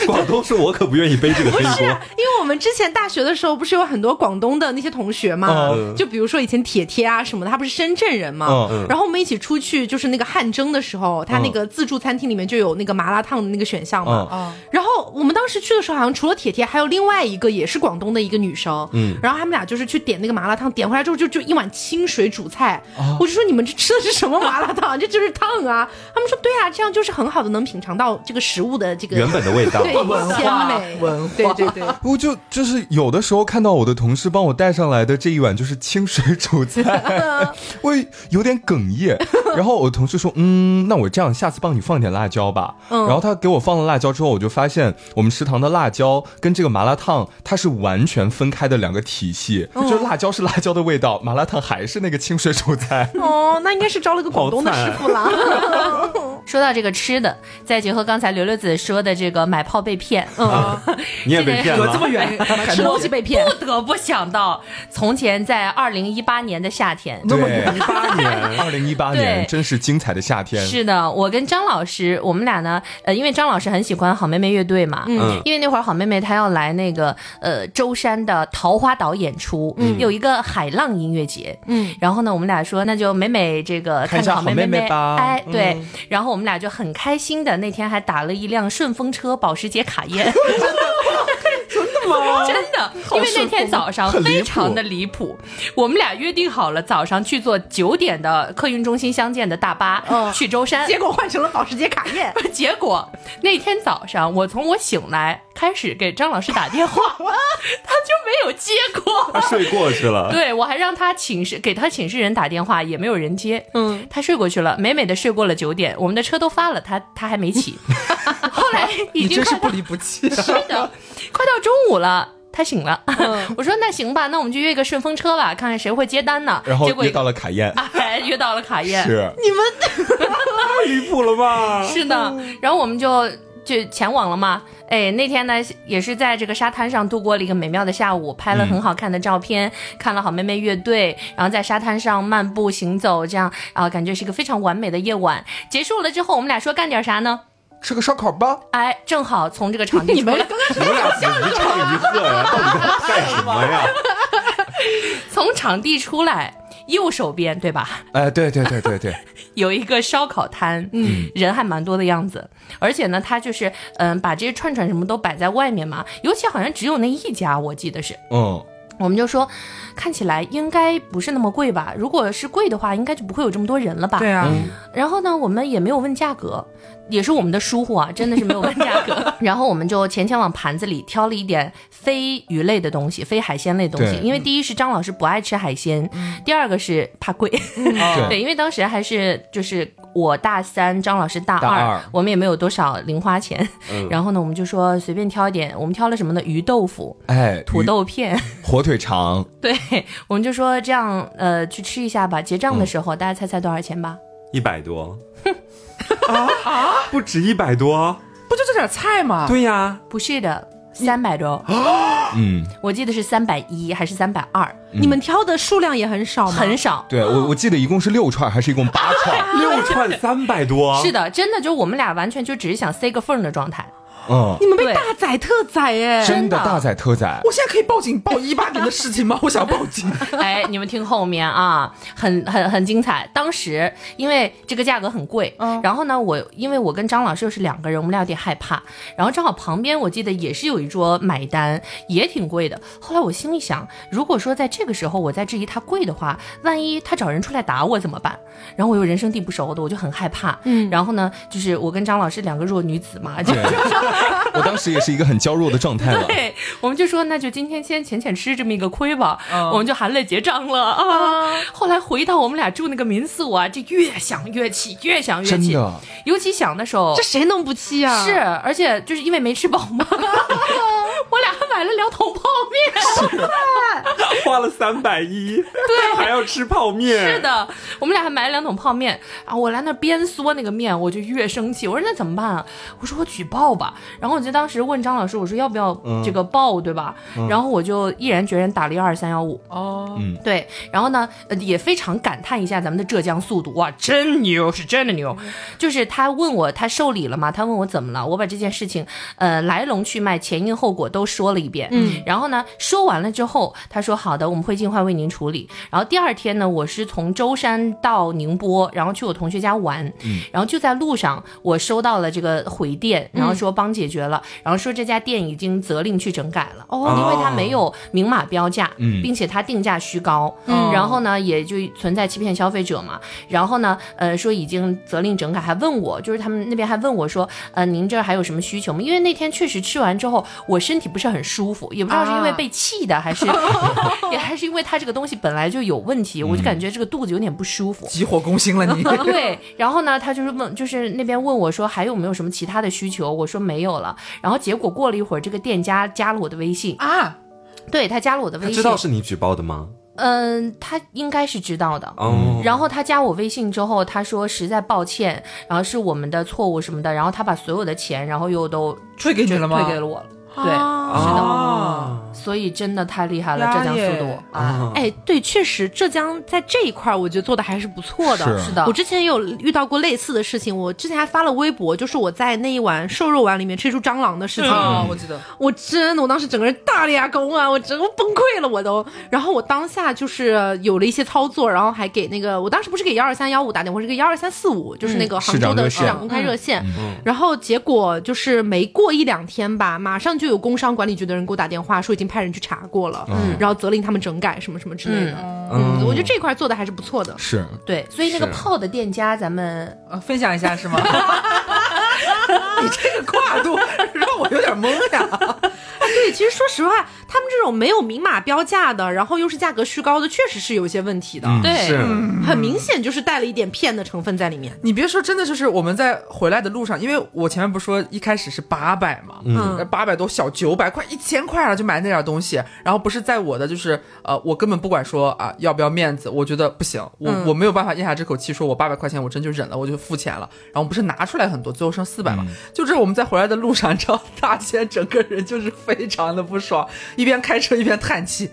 *laughs* 广东是，我可不愿意背这个黑锅。是啊，因为我们之前大学的时候不是有很多广东的那些同学嘛，嗯就比如说以前铁铁啊什么的，他不是深圳人嘛，嗯然后我们一起出去就是那个汗蒸的时候，他那个自助餐厅里面就有那个麻辣烫的那个选项嘛，然后我们当时去的时候，好像除了铁铁，还有另外一个也是广东的一个女生，嗯，然后他们俩就是去点那个麻辣烫，点回来之后就就一碗清水煮菜，我就说你们这吃的是什么麻辣烫？*laughs* 这就是烫啊！他们说对啊，这样就是很好的能品尝到这个食物的这个原本的味道。对鲜美文化对对对。我就就是有的时候看到我的同事帮我带上来的这一碗就是清水煮菜，*laughs* 我有点哽咽。然后我同事说：“嗯，那我这样下次帮你放点辣椒吧。”嗯然后他给我放了辣椒之后，我就发现我们食堂的辣椒跟这个麻辣烫它是完全分开的两个体系，就是辣椒是辣椒的味道，麻辣烫还是那个清水煮菜。哦，那应该是招了个广东的师傅了。*laughs* 说到这个吃的，再结合刚才刘刘子说的这个买炮被骗，嗯，*laughs* 你也被骗了。隔这。么远，吃东西被骗，不得不想到从前在二零一八年的夏天。对，一八年，二零一八年对。真是精彩的夏天。是的，我跟张老师，我们俩呢，呃，因为张老师很喜欢好妹妹乐队嘛，嗯。因为那会儿好妹妹她要来那个呃舟山的桃花岛演出，嗯。有一个海浪音乐节，嗯，然后呢，我们俩说那就美美这个看一下好妹好妹妹。吧哎，对，然后我们俩就很开心的那天还打了一辆顺风车保时捷卡宴。*laughs* 真的吗？*laughs* 真的，因为那天早上非常的离谱，我们俩约定好了早上去坐九点的客运中心相见的大巴、去舟山，结果换成了保时捷卡宴。*laughs* 结果那天早上，我从我醒来开始给张老师打电话，*laughs* 他就没有接过。他睡过去了。对我还让他寝室给他寝室人打电话，也没有人接。嗯，他睡过去了，美美的睡过了九点，我们的车都发了，他他还没起。*laughs* 后来已经快到真是不离不弃是啊！的，快到中午了。他醒了，我说那行吧，那我们就约一个顺风车吧，看看谁会接单呢。然后结果约到了卡宴，*laughs* 哎，约到了卡宴，是你们太离谱了吧？是的，然后我们就就前往了嘛。哎，那天呢也是在这个沙滩上度过了一个美妙的下午，拍了很好看的照片，看了好妹妹乐队，然后在沙滩上漫步行走，这样啊，感觉是一个非常完美的夜晚。结束了之后，我们俩说干点啥呢？吃个烧烤吧。哎，正好从这个场地 *laughs* 出来，你们俩怎么一唱一和呀？到底在干什么呀？*laughs* 从场地出来，右手边对吧？哎，对对对对对，*laughs* 有一个烧烤摊，嗯，人还蛮多的样子，而且呢，他就是嗯、把这些串串什么都摆在外面嘛，尤其好像只有那一家，我记得是，嗯，我们就说看起来应该不是那么贵吧，如果是贵的话，应该就不会有这么多人了吧？对啊，然后呢，我们也没有问价格，也是我们的疏忽啊，真的是没有问价格。*laughs* 然后我们就前前往盘子里挑了一点非鱼类的东西、非海鲜类的东西，因为第一是张老师不爱吃海鲜，第二个是怕贵。*laughs* 对对，因为当时还是就是我大三，张老师大二，大二我们也没有多少零花钱。*laughs* 然后呢，我们就说随便挑一点，我们挑了什么呢？鱼豆腐、哎，土豆片。火腿肠，对，我们就说这样，呃，去吃一下吧。结账的时候，大家猜猜多少钱吧？一百多。啊啊不止一百多。不就这点菜吗？对呀，不是的，三百多。嗯，我记得是三百一还是三百二，你们挑的数量也很少吗？很少。对我我记得一共是六串还是一共八串？六串三百多。是的，真的就我们俩完全就只是想塞个缝儿的状态。嗯，你们被大宰特宰哎！真的真的大宰特宰。我现在可以报警报一八年的事情吗？*laughs* 我想报警。*laughs* 哎，你们听后面啊，很很很精彩。当时因为这个价格很贵，嗯然后呢，我因为我跟张老师又是两个人，我们俩有点害怕。然后正好旁边我记得也是有一桌买单，也挺贵的。后来我心里想，如果说在这个时候我再质疑它贵的话，万一他找人出来打我怎么办？然后我又人生地不熟的，我就很害怕。嗯，然后呢，就是我跟张老师两个弱女子嘛，就对，*laughs* *laughs* 我当时也是一个很娇弱的状态了。对，我们就说那就今天先浅浅吃这么一个亏吧，嗯我们就含泪结账了啊。后来回到我们俩住那个民宿啊，这越想越气，越想越气。真的，尤其想的时候这，谁能不气啊？是，而且就是因为没吃饱嘛，*laughs* 我俩还买了两桶泡面。花了三百一，对，还要吃泡面，是，的，我们俩还买了两桶泡面啊！我来那边嗦那个面，我就越生气。我说那怎么办啊？我说我举报吧。然后我就当时问张老师，我说要不要这个报，对吧？然后我就毅然决然打了幺二三幺五。哦，对，然后呢，呃也非常感叹一下咱们的浙江速度，哇，真牛，是真的牛。就是他问我他受理了吗？他问我怎么了，我把这件事情，呃，来龙去脉、前因后果都说了一遍。嗯，然后呢，说完了之后，他说好的，我们会尽快为您处理。然后第二天呢，我是从舟山到宁波，然后去我同学家玩，嗯，然后就在路上，我收到了这个回电，然后说帮解决了，然后说这家店已经责令去整改了，哦，因为它没有明码标价，嗯并且它定价虚高，嗯然后呢，也就存在欺骗消费者嘛。然后呢，呃，说已经责令整改，还问我，就是他们那边还问我说，呃，您这还有什么需求吗？因为那天确实吃完之后，我身体不是很舒服，也不知道是因为被气的，还是 *laughs* 也还是因为他这个东西本来就有问题，我就感觉这个肚子有点不舒服。急火攻心了你。*laughs* 对，然后呢，他就是问，就是那边问我说还有没有什么其他的需求，我说没有了。然后结果过了一会儿，这个店家加了我的微信，啊，对他加了我的微信，他知道是你举报的吗？嗯，他应该是知道的。哦，然后他加我微信之后，他说实在抱歉，然后是我们的错误什么的，然后他把所有的钱，然后又都退给你了吗？退给了我了。对，啊是的啊，所以真的太厉害了，浙江速度啊！哎，对，确实浙江在这一块儿，我觉得做的还是不错的。是是的我之前也有遇到过类似的事情，我之前还发了微博，就是我在那一碗瘦肉丸里面吃出蟑螂的事情。啊，我记得。我真的，我当时整个人大裂工啊，我整个崩溃了，我都。然后我当下就是有了一些操作，然后还给那个，我当时不是给幺二三幺五打电话，是给幺二三四五，就是那个杭州的市长公开热线。然后结果就是没过一两天吧，马上就有工商管理局的人给我打电话说已经派人去查过了，嗯然后责令他们整改什么什么之类的。嗯嗯，我觉得这块做的还是不错的。是对，所以那个泡的店家，咱们呃，分享一下是吗？*laughs* 你这个跨度让我有点懵呀。对，其实说实话，他们这种没有明码标价的，然后又是价格虚高的，确实是有一些问题的。嗯对是，很明显就是带了一点骗的成分在里面。你别说，真的就是我们在回来的路上，因为我前面不是说一开始是八百嘛，嗯八百多小九百快一千块了就买那点东西，然后不是在我的就是呃，我根本不管说啊要不要面子，我觉得不行，我、嗯我没有办法咽下这口气，说我八百块钱我真就忍了，我就付钱了，然后不是拿出来很多，最后剩四百嘛，就这我们在回来的路上，你知道大仙整个人就是非非常的不爽，一边开车一边叹气。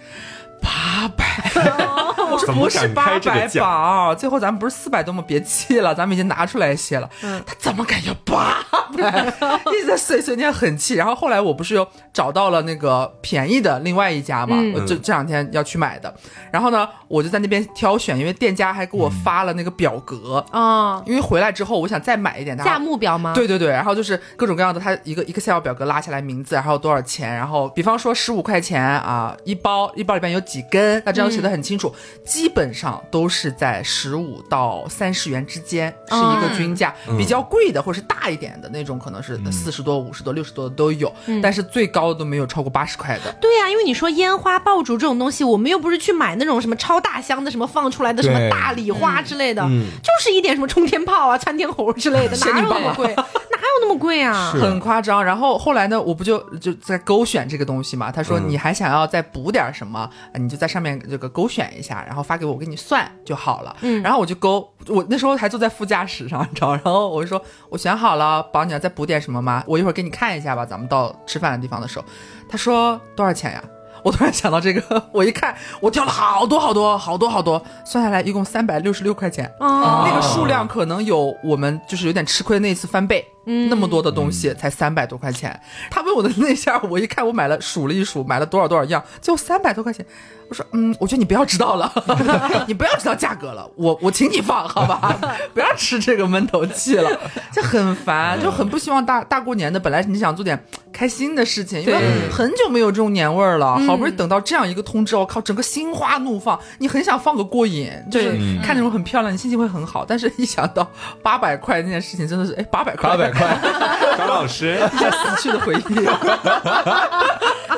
八百，*laughs* 我说不是敢八百开这个价吧？最后咱们不是四百多吗？别气了，咱们已经拿出来一些了。他怎么敢要八百？*laughs* 一直在碎碎念，很气。然后后来我不是又找到了那个便宜的另外一家嘛，我这这两天要去买的。然后呢，我就在那边挑选，因为店家还给我发了那个表格，啊、因为回来之后我想再买一点，他价目表吗？，对对对，然后就是各种各样的，它一个 Excel 表格拉下来名字，然后多少钱，然后比方说十五块钱啊一包，一包里边有几根，那这样写的很清楚，基本上都是在十五到三十元之间是一个均价，比较贵的或者是大一点的那种可能是四十多、五十多、六十多的都有，但是最高都没有超过八十块的。对呀、因为你说烟花爆竹这种东西，我们又不是去买那种什么超大箱的什么放出来的什么大礼花之类的，嗯。就是一点什么冲天炮啊、窜天猴之类的，*laughs* 哪有那么贵？*laughs* 哪有那么贵啊？很夸张。然后后来呢，我不就就在勾选这个东西嘛？他说嗯你还想要再补点什么，呃你就在上面这个勾选一下，然后发给我，我给你算就好了。嗯，然后我就勾，我那时候还坐在副驾驶上，你知道，然后我就说我选好了，宝你要再补点什么吗？我一会儿给你看一下吧，咱们到吃饭的地方的时候。他说多少钱呀？我突然想到这个，我一看，我挑了好多好多好多好多，算下来一共三百六十六块钱。哦，那个数量可能有我们就是有点吃亏的那一次翻倍。嗯那么多的东西才三百多块钱。他问我的那下，我一看，我买了数了一数，买了多少多少样，就三百多块钱。我说，嗯，我觉得你不要知道了，*laughs* 你不要知道价格了，我我请你放好吧，*laughs* 不要吃这个闷头气了，就很烦，就很不希望大大过年的，本来你想做点开心的事情，因为很久没有这种年味儿了，好不容易等到这样一个通知，我靠，整个心花怒放，你很想放个过瘾，就是看那种很漂亮，你心情会很好，但是一想到八百块那件事情，真的是，哎，八百块，八百块，*laughs* 张老师，一下死去的回忆。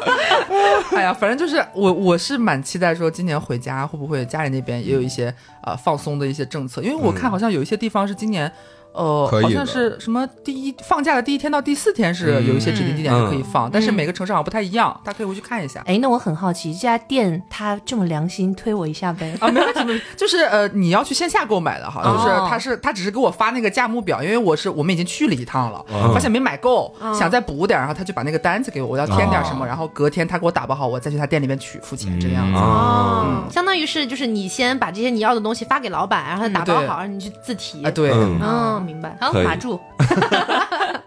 *laughs* 哎呀，反正就是我，我是蛮期待说今年回家会不会家里那边也有一些啊、放松的一些政策，因为我看好像有一些地方是今年。呃，可以的好像是什么第一放假的第一天到第四天是有一些指定地点是可以放，但是每个城市好像不太一样，大家可以回去看一下。哎，那我很好奇，这家店它这么良心，推我一下呗？啊，*laughs* 没问题，没问题，就是呃，你要去线下购买的哈，就是哦。他是他只是给我发那个价目表，因为我是我们已经去了一趟了，发现没买够，想再补点，然后他就把那个单子给我，我要添点什么，然后隔天他给我打包好，我再去他店里面取付钱，这个样子。哦，相当于是就是你先把这些你要的东西发给老板，然后他打包对。好，然后你去自提。啊，对，嗯。嗯，明白。好，可以马住。*laughs*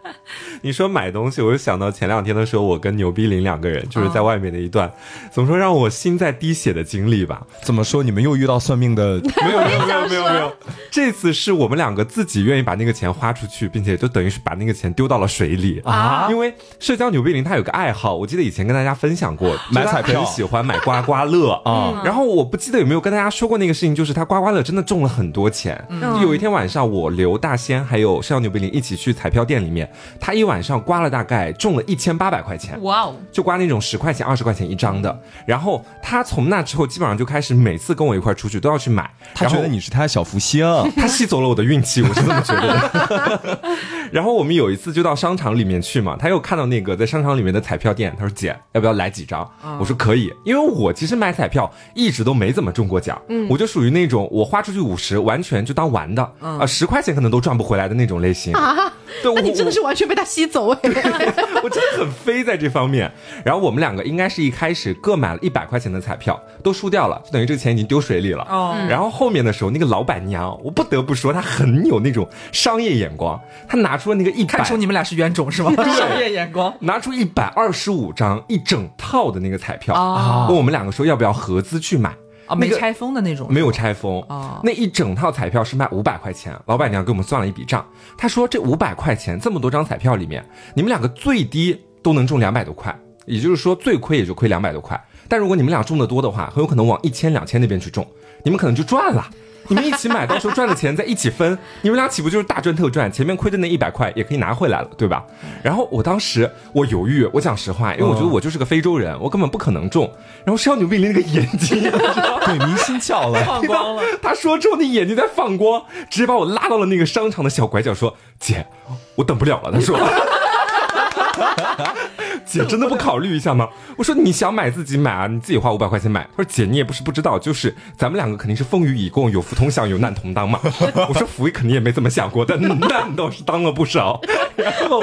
你说买东西，我就想到前两天的时候，我跟牛逼林两个人就是在外面的一段，怎么说让我心在滴血的经历吧。怎么说？你们又遇到算命的？*laughs* 没有没有没有没有没有，这次是我们两个自己愿意把那个钱花出去，并且就等于是把那个钱丢到了水里啊因为社交牛逼林他有个爱好，我记得以前跟大家分享过，买彩票喜欢买刮刮乐啊 *laughs* 然后我不记得有没有跟大家说过那个事情，就是他刮刮乐真的中了很多钱。就有一天晚上，我刘大仙还有社交牛逼林一起去彩票店里面，他一晚上刮了大概中了一千八百块钱。哇哦，就刮那种十块钱、二十块钱一张的。然后他从那之后，基本上就开始每次跟我一块出去都要去买。他觉得你是他的小福星，他吸走了我的运气，我是这么觉得的。*laughs* 然后我们有一次就到商场里面去嘛，他又看到那个在商场里面的彩票店，他说：“姐，要不要来几张？”我说：“可以。”因为我其实买彩票一直都没怎么中过奖，我就属于那种我花出去五十，完全就当玩的，啊、十块钱可能都赚不回来的那种类型。啊，对，那你真的是完全被他吸走哎。我真的很飞在这方面。然后我们两个应该是一开始各买了一百块钱的彩票，都输掉了，就等于这个钱已经丢水里了。哦然后后面的时候，那个老板娘，我不得不说，她很有那种商业眼光，她拿出了那个一百看出。你们俩是冤种是吗？*laughs* 商业眼光。拿出一百二十五张一整套的那个彩票，哦问我们两个说要不要合资去买。啊，没那个拆封的那种，没有拆封哦。那一整套彩票是卖五百块钱，老板娘给我们算了一笔账，她说这五百块钱这么多张彩票里面，你们两个最低都能中两百多块，也就是说最亏也就亏两百多块，但如果你们俩中的多的话，很有可能往一千两千那边去中，你们可能就赚了。你们一起买，到时候赚的钱再一起分，你们俩岂不就是大赚特赚？前面亏的那一百块也可以拿回来了，对吧？然后我当时我犹豫，我讲实话，因为我觉得我就是个非洲人，我根本不可能中。然后是要牛逼林那个眼睛，鬼，*laughs* 迷心窍了。放光了。*laughs* 他说之后，那眼睛在放光，直接把我拉到了那个商场的小拐角，说：“姐，我等不了了。”他说。*laughs* 姐真的不考虑一下吗？我说你想买自己买啊，你自己花五百块钱买。他说姐你也不是不知道，就是咱们两个肯定是风雨以共，有福同享，有难同当嘛。我说福肯定也没怎么想过，但难倒是当了不少。然后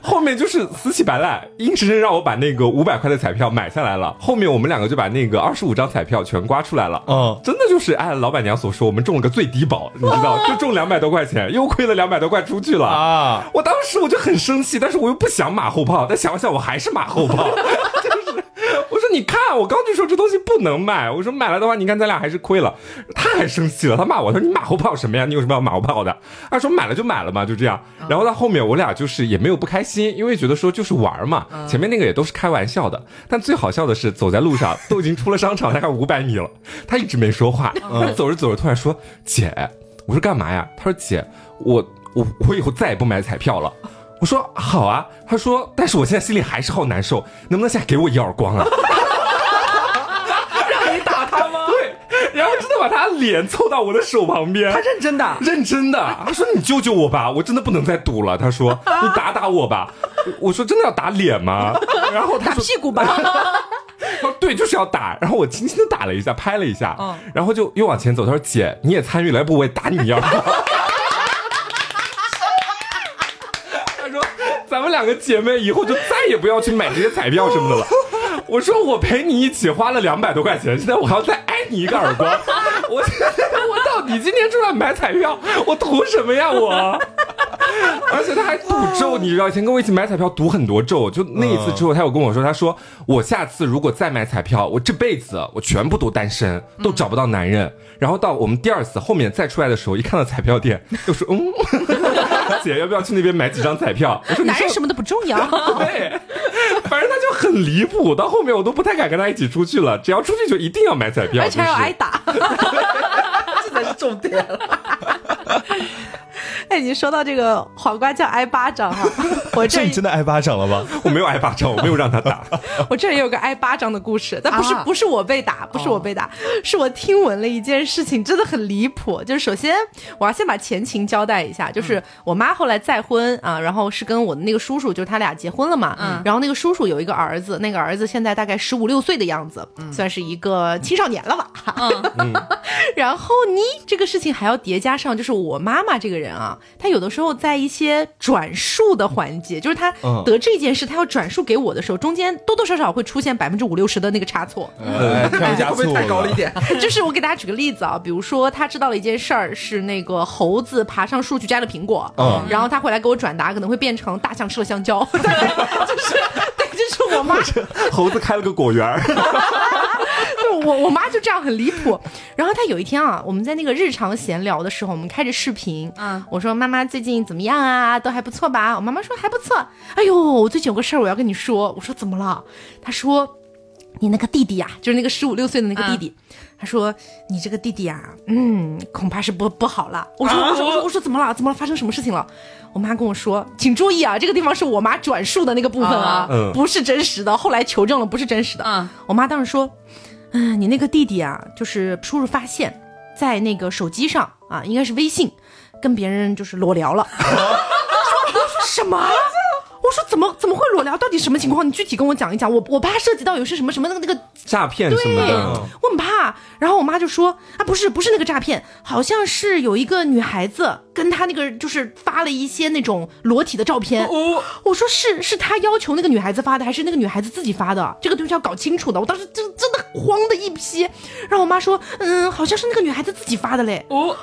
后面就是死乞白赖，硬生生让我把那个五百块的彩票买下来了。后面我们两个就把那个二十五张彩票全刮出来了。嗯真的就是按老板娘所说，我们中了个最低保，你知道，就中两百多块钱，又亏了两百多块出去了啊！我当时我就很生气，但是我又不想马后炮，*laughs* 但想了想，我还是马后炮，*laughs* 就是我说你看，我刚就说这东西不能卖，我说买了的话，你看咱俩还是亏了。他还生气了，他骂我，他说你马后炮什么呀？你有什么要马后炮的？他说买了就买了嘛，就这样。然后到后面我俩就是也没有不开心，因为觉得说就是玩嘛，前面那个也都是开玩笑的。但最好笑的是，走在路上都已经出了商场大概五百米了，他一直没说话，他走着走着突然说姐。我说干嘛呀？他说姐，我我我以后再也不买彩票了。我说好啊。他说，但是我现在心里还是好难受，能不能现在给我一耳光啊？*laughs* 让你打他吗？对，然后真的把他脸凑到我的手旁边，他认真的。认真的，他说你救救我吧，我真的不能再赌了。他说你打打我吧。我说真的要打脸吗？然后他说打屁股吧。他说对，就是要打。然后我轻轻的打了一下，拍了一下，嗯然后就又往前走。他说姐，你也参与了，要不我也打你一耳光。他说：“咱们两个姐妹以后就再也不要去买这些彩票什么的了。*laughs* ”我说：“我陪你一起花了两百多块钱，现在我还要再挨你一个耳光。*laughs* 我我到底今天出来买彩票，我图什么呀我？*laughs* 而且他还赌咒，你知道，以前跟我一起买彩票赌很多咒，就那一次之后，他有跟我说，他说我下次如果再买彩票，我这辈子我全部都单身，都找不到男人。然后到我们第二次后面再出来的时候，一看到彩票店，又说嗯，*laughs* 姐要不要去那边买几张彩票？我说男人什么都不重要。*laughs* 对，反正他就很离谱，到后面我都不太敢跟他一起出去了，只要出去就一定要买彩票，而且还要就是挨打。*laughs* 这才是重点了。*laughs* 哎，你说到这个黄瓜酱挨巴掌哈，我这这你真的挨巴掌了吗？*laughs* 我没有挨巴掌，我没有让他打。*laughs* 我这里有个挨巴掌的故事，但不是、啊不是我被打，不是我被打，是我听闻了一件事情，真的很离谱。就是首先我要先把前情交代一下，就是我妈后来再婚啊，然后是跟我的那个叔叔，就是他俩结婚了嘛，嗯然后那个叔叔有一个儿子，那个儿子现在大概十五六岁的样子，算是一个青少年了吧。然后呢，这个事情还要叠加上，就是我妈妈这个人啊，她有的时候在一些转述的环节，就是她嗯。得这件事，他要转述给我的时候，中间多多少少会出现百分之五六十的那个差错。*laughs* 会不会太高了一点？*laughs* *laughs* 就是我给大家举个例子啊，比如说他知道了一件事儿，是那个猴子爬上树去摘了苹果，嗯。然后他回来给我转达，可能会变成大象吃了香蕉，对，就是对，就是我妈。猴子开了个果园儿，就我我妈就这样很离谱。然后她有一天啊，我们在那个日常闲聊的时候，我们开着视频，嗯我说妈妈最近怎么样啊？都还不错吧？我妈妈说还不错。哎呦，我最近有个事儿我要跟你说。我说怎么了？她说你那个弟弟呀、就是那个十五六岁的那个弟弟。她说：“你这个弟弟啊，嗯，恐怕是不不好了。”我说：“我说我说我说怎么了？怎么了？发生什么事情了？”我妈跟我说：“请注意啊，这个地方是我妈转述的那个部分啊不是真实的。后来求证了，不是真实的。啊我妈当时说：“嗯，你那个弟弟啊，就是叔叔发现，在那个手机上啊，应该是微信，跟别人就是裸聊了。”我说：“我说什么？”我说怎么怎么会裸聊？到底什么情况？你具体跟我讲一讲。我我怕涉及到有些什么什么那个那个诈骗什么对的。我很怕。然后我妈就说啊，不是不是那个诈骗，好像是有一个女孩子跟她那个就是发了一些那种裸体的照片。哦，我说是是他要求那个女孩子发的，还是那个女孩子自己发的？这个东西要搞清楚的。我当时真真的慌的一批。然后我妈说，嗯，好像是那个女孩子自己发的嘞。哦，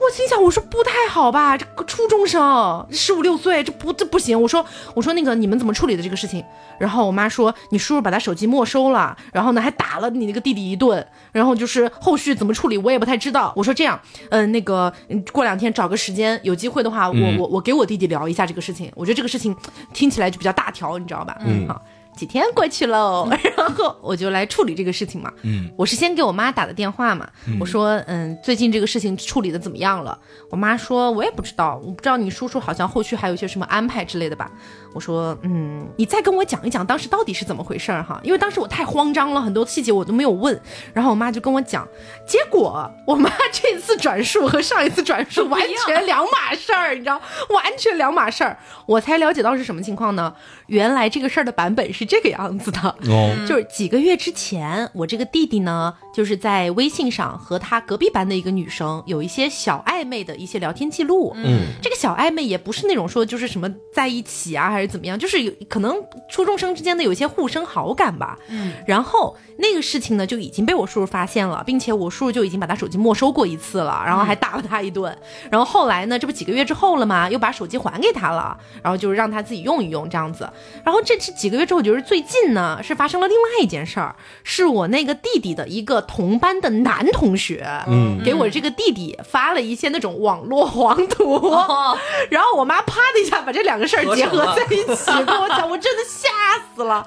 我心想，我说不太好吧，这个初中生十五六岁，这不这不行。我说我说那个你们怎么处理的这个事情？然后我妈说你叔叔把他手机没收了，然后呢还打了你那个弟弟一顿，然后就是后续怎么处理我也不太知道。我说这样，嗯、那个嗯过两天找个时间，有机会的话，我我我给我弟弟聊一下这个事情。我觉得这个事情听起来就比较大条，你知道吧？嗯，好。几天过去喽，*laughs* 然后我就来处理这个事情嘛。嗯，我是先给我妈打的电话嘛，我说，嗯，最近这个事情处理的怎么样了？我妈说，我也不知道，我不知道你叔叔好像后续还有一些什么安排之类的吧。我说，嗯，你再跟我讲一讲当时到底是怎么回事儿哈，因为当时我太慌张了，很多细节我都没有问。然后我妈就跟我讲，结果我妈这次转述和上一次转述完全两码事儿，你知道，完全两码事儿。我才了解到是什么情况呢？原来这个事儿的版本是这个样子的。哦，就是几个月之前，我这个弟弟呢，就是在微信上和他隔壁班的一个女生有一些小暧昧的一些聊天记录。嗯，这个小暧昧也不是那种说就是什么在一起啊，还是怎么样，就是有可能初中生之间的有一些互生好感吧。嗯，然后那个事情呢就已经被我叔叔发现了，并且我叔叔就已经把他手机没收过一次了，然后还打了他一顿。然后后来呢，这不几个月之后了吗，又把手机还给他了，然后就是让他自己用一用这样子。然后这这几个月之后，就是最近呢是发生了另外一件事儿，是我那个弟弟的一个同班的男同学，嗯给我这个弟弟发了一些那种网络黄图，*laughs* 然后我妈啪的一下把这两个事儿结合在一起，跟我讲，我真的吓死了。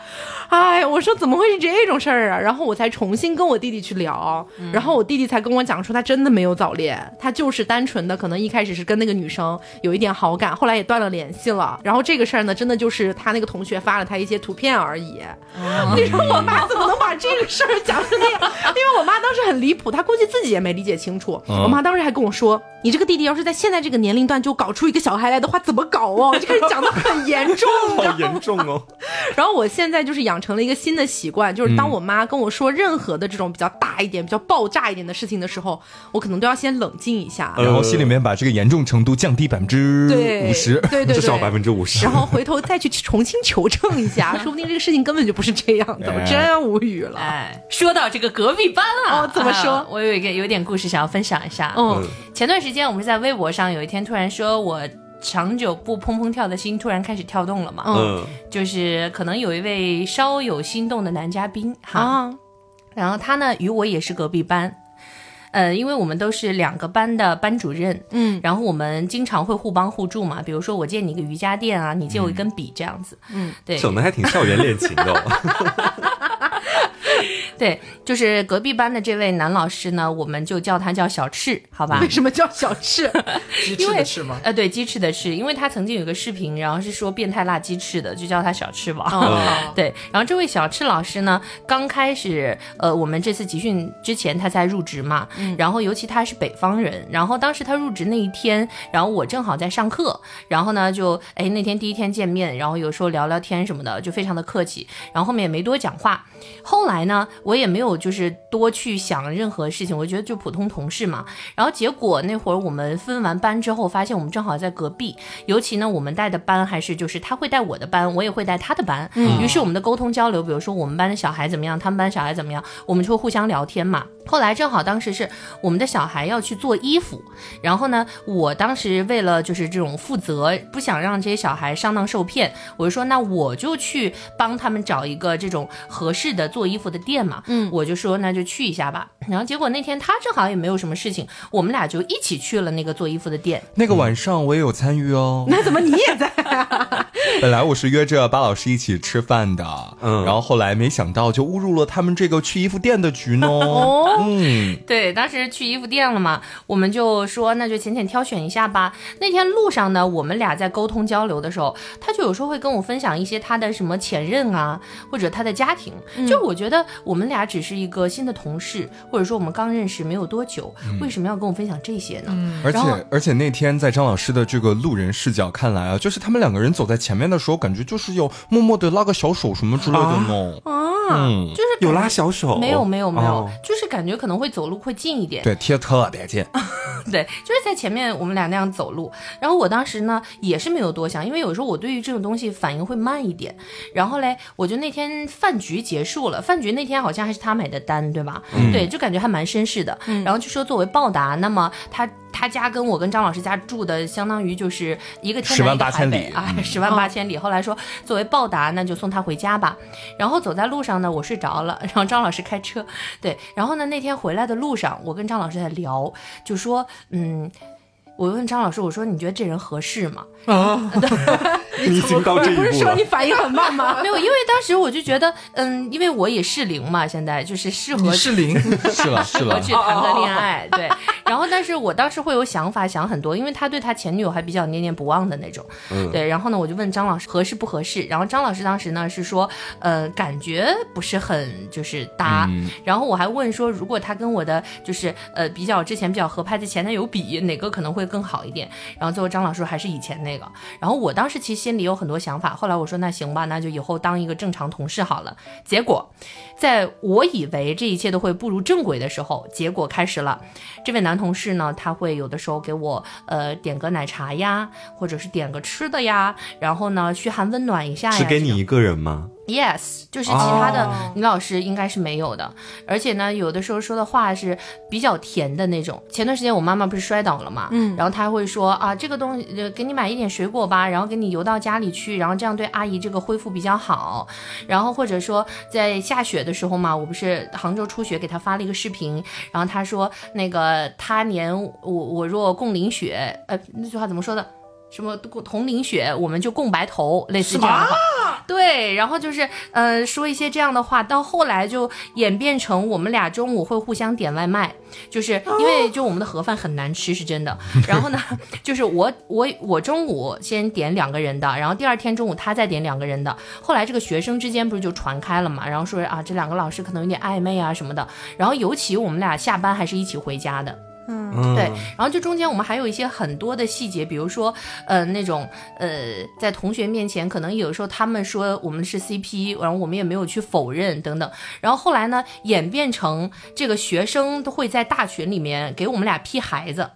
哎，我说怎么会是这种事儿啊？然后我才重新跟我弟弟去聊，然后我弟弟才跟我讲说，他真的没有早恋，他就是单纯的可能一开始是跟那个女生有一点好感，后来也断了联系了。然后这个事儿呢，真的就是他那个同学发了他一些图片而已。你说我妈怎么能把这个事儿讲成那样？因为我妈当时很离谱，她估计自己也没理解清楚。我妈当时还跟我说：“你这个弟弟要是在现在这个年龄段就搞出一个小孩来的话，怎么搞哦？”就开始讲的很严重，好严重哦。*laughs* 然后我现在就是养成了一个新的习惯，就是当我妈跟我说任何的这种比较大一点、比较爆炸一点的事情的时候，我可能都要先冷静一下。呃然后心里面把这个严重程度降低百分之对，五十。对对 *laughs* 至少对，百分之五十然。后回头再去重新求证一下，*laughs* 说不定这个事情根本就不是这样的，我哎真无语了。哎，说到这个隔壁班啊，哦怎么说啊我有一个有点故事想要分享一下。嗯前段时间我们是在微博上有一天突然说我。长久不砰砰跳的心突然开始跳动了嘛。嗯，就是可能有一位稍有心动的男嘉宾哈，啊，然后他呢与我也是隔壁班。呃，因为我们都是两个班的班主任，嗯然后我们经常会互帮互助嘛。比如说我借你一个瑜伽垫啊，你借我一根笔这样子。嗯，对，整的还挺校园恋情的哦。*laughs* 对，就是隔壁班的这位男老师呢，我们就叫他叫小赤，好吧为？什么叫小赤？*laughs* 鸡翅的翅吗？呃，对，鸡翅的翅，因为他曾经有个视频，然后是说变态辣鸡翅的，就叫他小翅膀。哦，*laughs* 对，然后这位小赤老师呢，刚开始，呃，我们这次集训之前他才入职嘛，然后尤其他是北方人，然后当时他入职那一天，然后我正好在上课，然后呢就，哎，那天第一天见面，然后有时候聊聊天什么的，就非常的客气，然后后面也没多讲话，后来呢，我也没有就是多去想任何事情，我觉得就普通同事嘛，然后结果那会儿我们分完班之后，发现我们正好在隔壁，尤其呢，我们带的班还是就是他会带我的班，我也会带他的班。于是我们的沟通交流，比如说我们班的小孩怎么样，他们班小孩怎么样，我们就会互相聊天嘛。后来正好当时是我们的小孩要去做衣服，然后呢，我当时为了就是这种负责，不想让这些小孩上当受骗，我就说那我就去帮他们找一个这种合适的做衣服的店嘛。嗯我就说那就去一下吧。然后结果那天他正好也没有什么事情，我们俩就一起去了那个做衣服的店。那个晚上我也有参与哦。那怎么你也在？*laughs* 本来我是约着巴老师一起吃饭的，嗯然后后来没想到就误入了他们这个去衣服店的局呢。*laughs* 哦嗯，对，当时去衣服店了嘛，我们就说那就浅浅挑选一下吧。那天路上呢，我们俩在沟通交流的时候，他就有时候会跟我分享一些他的什么前任啊，或者他的家庭。就我觉得我们俩只是一个新的同事，或者说我们刚认识没有多久，为什么要跟我分享这些呢？而且而且那天在张老师的这个路人视角看来啊，就是他们两个人走在前面的时候，感觉就是要默默的拉个小手什么之类的呢。啊，嗯，就是有拉小手？没有没有没有，哦就是感觉可能会走路会近一点。对，贴特别近。*laughs* 对，就是在前面我们俩那样走路，然后我当时呢也是没有多想，因为有时候我对于这种东西反应会慢一点。然后嘞，我就那天饭局结束了，饭局那天好像还是他买的单，对吧？对，就感觉还蛮绅士的。然后就说作为报答，那么他。他家跟我跟张老师家住的相当于就是一个天十万南一个海八千里北啊，十万八千里。后来说作为报答，那就送他回家吧。然后走在路上呢，我睡着了，*laughs* 然后张老师开车，对，然后呢那天回来的路上，我跟张老师在聊，就说嗯。我问张老师，我说你觉得这人合适吗？*laughs* 你已经到这一不是。说你反应很慢吗？*laughs* 没有，因为当时我就觉得，嗯，因为我也适龄嘛，现在就是适合你 *laughs* 是零，是了是了，去谈个恋爱，对。然后，但是我当时会有想法，想很多，因为他对他前女友还比较念念不忘的那种，嗯对。然后呢，我就问张老师合适不合适，然后张老师当时呢是说，呃，感觉不是很就是搭。嗯然后我还问说，如果他跟我的就是呃比较之前比较合拍的前男友比，哪个可能会更好一点？然后最后张老师还是以前那个。然后我当时其实心里有很多想法，后来我说那行吧，那就以后当一个正常同事好了。结果，在我以为这一切都会步入正轨的时候，结果开始了。这位男同事呢，他会有的时候给我呃点个奶茶呀，或者是点个吃的呀，然后呢嘘寒问暖一下呀。这种只给你一个人吗？Yes，就是其他的哦女老师应该是没有的，而且呢，有的时候说的话是比较甜的那种。前段时间我妈妈不是摔倒了嘛，嗯然后她会说啊，这个东西呃给你买一点水果吧，然后给你邮到家里去，然后这样对阿姨这个恢复比较好。然后或者说在下雪的时候嘛，我不是杭州初雪，给她发了一个视频，然后她说那个他年我我若共淋雪，呃那句话怎么说的？什么同淋雪，我们就共白头，类似这样的话。对，然后就是呃说一些这样的话，到后来就演变成我们俩中午会互相点外卖，就是因为就我们的盒饭很难吃，是真的。*laughs* 然后呢，就是我我我中午先点两个人的，然后第二天中午他再点两个人的。后来这个学生之间不是就传开了嘛，然后说啊这两个老师可能有点暧昧啊什么的。然后尤其我们俩下班还是一起回家的。嗯，对，然后就中间我们还有一些很多的细节，比如说，呃，那种呃，在同学面前，可能有时候他们说我们是 CP，然后我们也没有去否认等等。然后后来呢，演变成这个学生都会在大群里面给我们俩批孩子。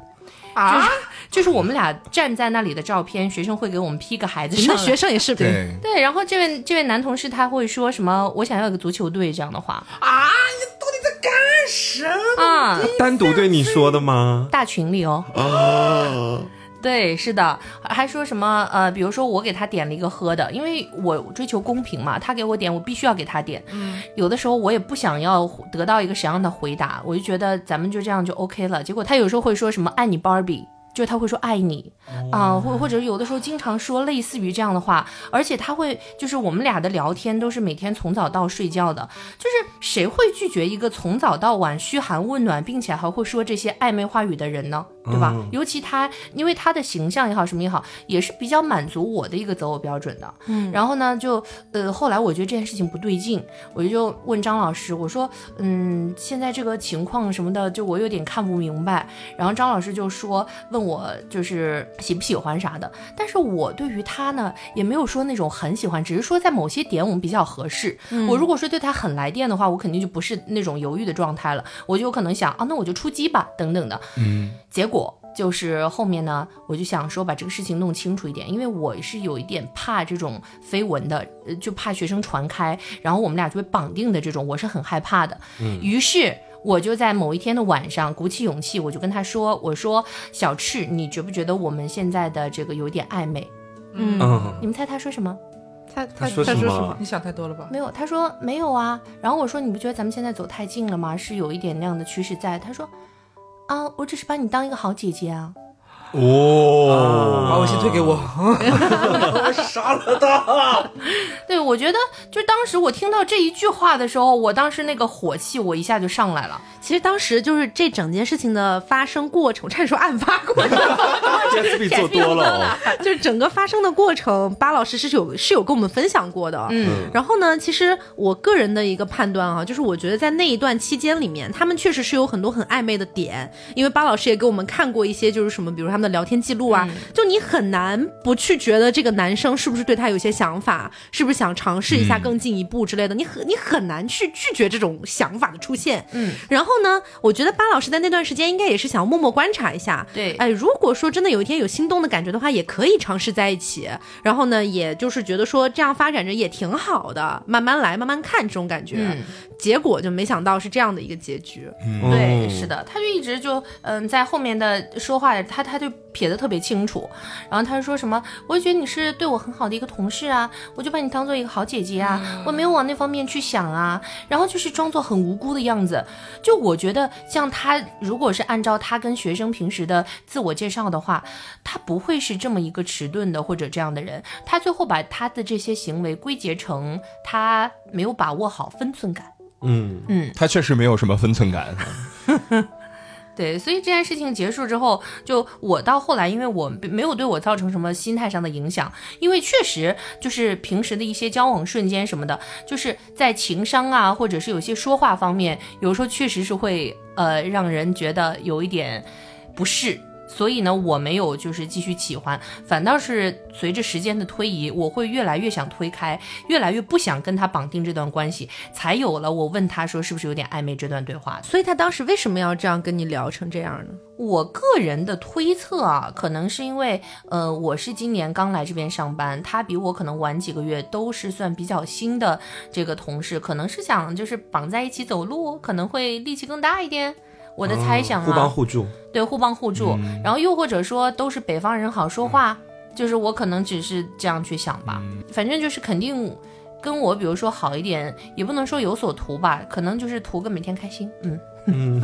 啊，就是我们俩站在那里的照片，学生会给我们 P 个孩子上。那学生也是对，对，然后这位这位男同事他会说什么？我想要一个足球队这样的话啊，你到底在干什么？啊，单独对你说的吗？大群里哦，哦，对，是的，还说什么呃，比如说我给他点了一个喝的，因为我追求公平嘛，他给我点，我必须要给他点。嗯，有的时候我也不想要得到一个什么样的回答，我就觉得咱们就这样就 OK 了。结果他有时候会说什么爱你 Barbie。就是他会说爱你啊，或或者有的时候经常说类似于这样的话，而且他会就是我们俩的聊天都是每天从早到睡觉的，就是谁会拒绝一个从早到晚嘘寒问暖，并且还会说这些暧昧话语的人呢？对吧？尤其他，因为他的形象也好，什么也好，也是比较满足我的一个择偶标准的。嗯，然后呢，就呃，后来我觉得这件事情不对劲，我就问张老师，我说，嗯，现在这个情况什么的，就我有点看不明白。然后张老师就说，问我就是喜不喜欢啥的。但是我对于他呢，也没有说那种很喜欢，只是说在某些点我们比较合适。我如果说对他很来电的话，我肯定就不是那种犹豫的状态了，我就有可能想啊，那我就出击吧，等等的。嗯，结果。果就是后面呢，我就想说把这个事情弄清楚一点，因为我是有一点怕这种绯闻的，呃，就怕学生传开，然后我们俩就被绑定的这种，我是很害怕的。嗯，于是我就在某一天的晚上鼓起勇气，我就跟他说：“我说小赤，你觉不觉得我们现在的这个有点暧昧？”嗯，你们猜他说什么？他他说什么？你想太多了吧？没有，他说没有啊。然后我说：“你不觉得咱们现在走太近了吗？是有一点那样的趋势在。”他说。啊，我只是把你当一个好姐姐啊。哦，把微信推给我，*laughs* 我杀了他。对，我觉得就当时我听到这一句话的时候，我当时那个火气我一下就上来了。其实当时就是这整件事情的发生过程，差点说案发过程，做多了，就是整个发生的过程，巴老师是有是有跟我们分享过的。嗯，然后呢，其实我个人的一个判断啊，就是我觉得在那一段期间里面，他们确实是有很多很暧昧的点，因为巴老师也给我们看过一些，就是什么，比如他们的聊天记录啊，就你很难不去觉得这个男生是不是对他有些想法，是不是想尝试一下更进一步之类的，你很你很难去拒绝这种想法的出现。嗯，然后。呢，我觉得巴老师在那段时间应该也是想要默默观察一下。对，哎，如果说真的有一天有心动的感觉的话，也可以尝试在一起。然后呢，也就是觉得说这样发展着也挺好的，慢慢来，慢慢看这种感觉。结果就没想到是这样的一个结局。对，是的，他就一直就嗯在后面的说话，他他就撇得特别清楚。然后他就说什么，我就觉得你是对我很好的一个同事啊，我就把你当做一个好姐姐啊，我没有往那方面去想啊。然后就是装作很无辜的样子，就。我觉得像他，如果是按照他跟学生平时的自我介绍的话，他不会是这么一个迟钝的或者这样的人。他最后把他的这些行为归结成他没有把握好分寸感。嗯嗯，他确实没有什么分寸感。*laughs* 对，所以这件事情结束之后，就我到后来，因为我没有对我造成什么心态上的影响，因为确实就是平时的一些交往瞬间什么的，就是在情商啊，或者是有些说话方面，有时候确实是会呃让人觉得有一点不适。所以呢，我没有就是继续喜欢，反倒是随着时间的推移，我会越来越想推开，越来越不想跟他绑定这段关系，才有了我问他说是不是有点暧昧这段对话。所以他当时为什么要这样跟你聊成这样呢？我个人的推测啊，可能是因为呃，我是今年刚来这边上班，他比我可能晚几个月，都是算比较新的这个同事，可能是想就是绑在一起走路，可能会力气更大一点。我的猜想啊，互帮互助，对，互帮互助。然后又或者说都是北方人好说话，就是我可能只是这样去想吧。反正就是肯定跟我比如说好一点，也不能说有所图吧，可能就是图个每天开心，嗯。嗯，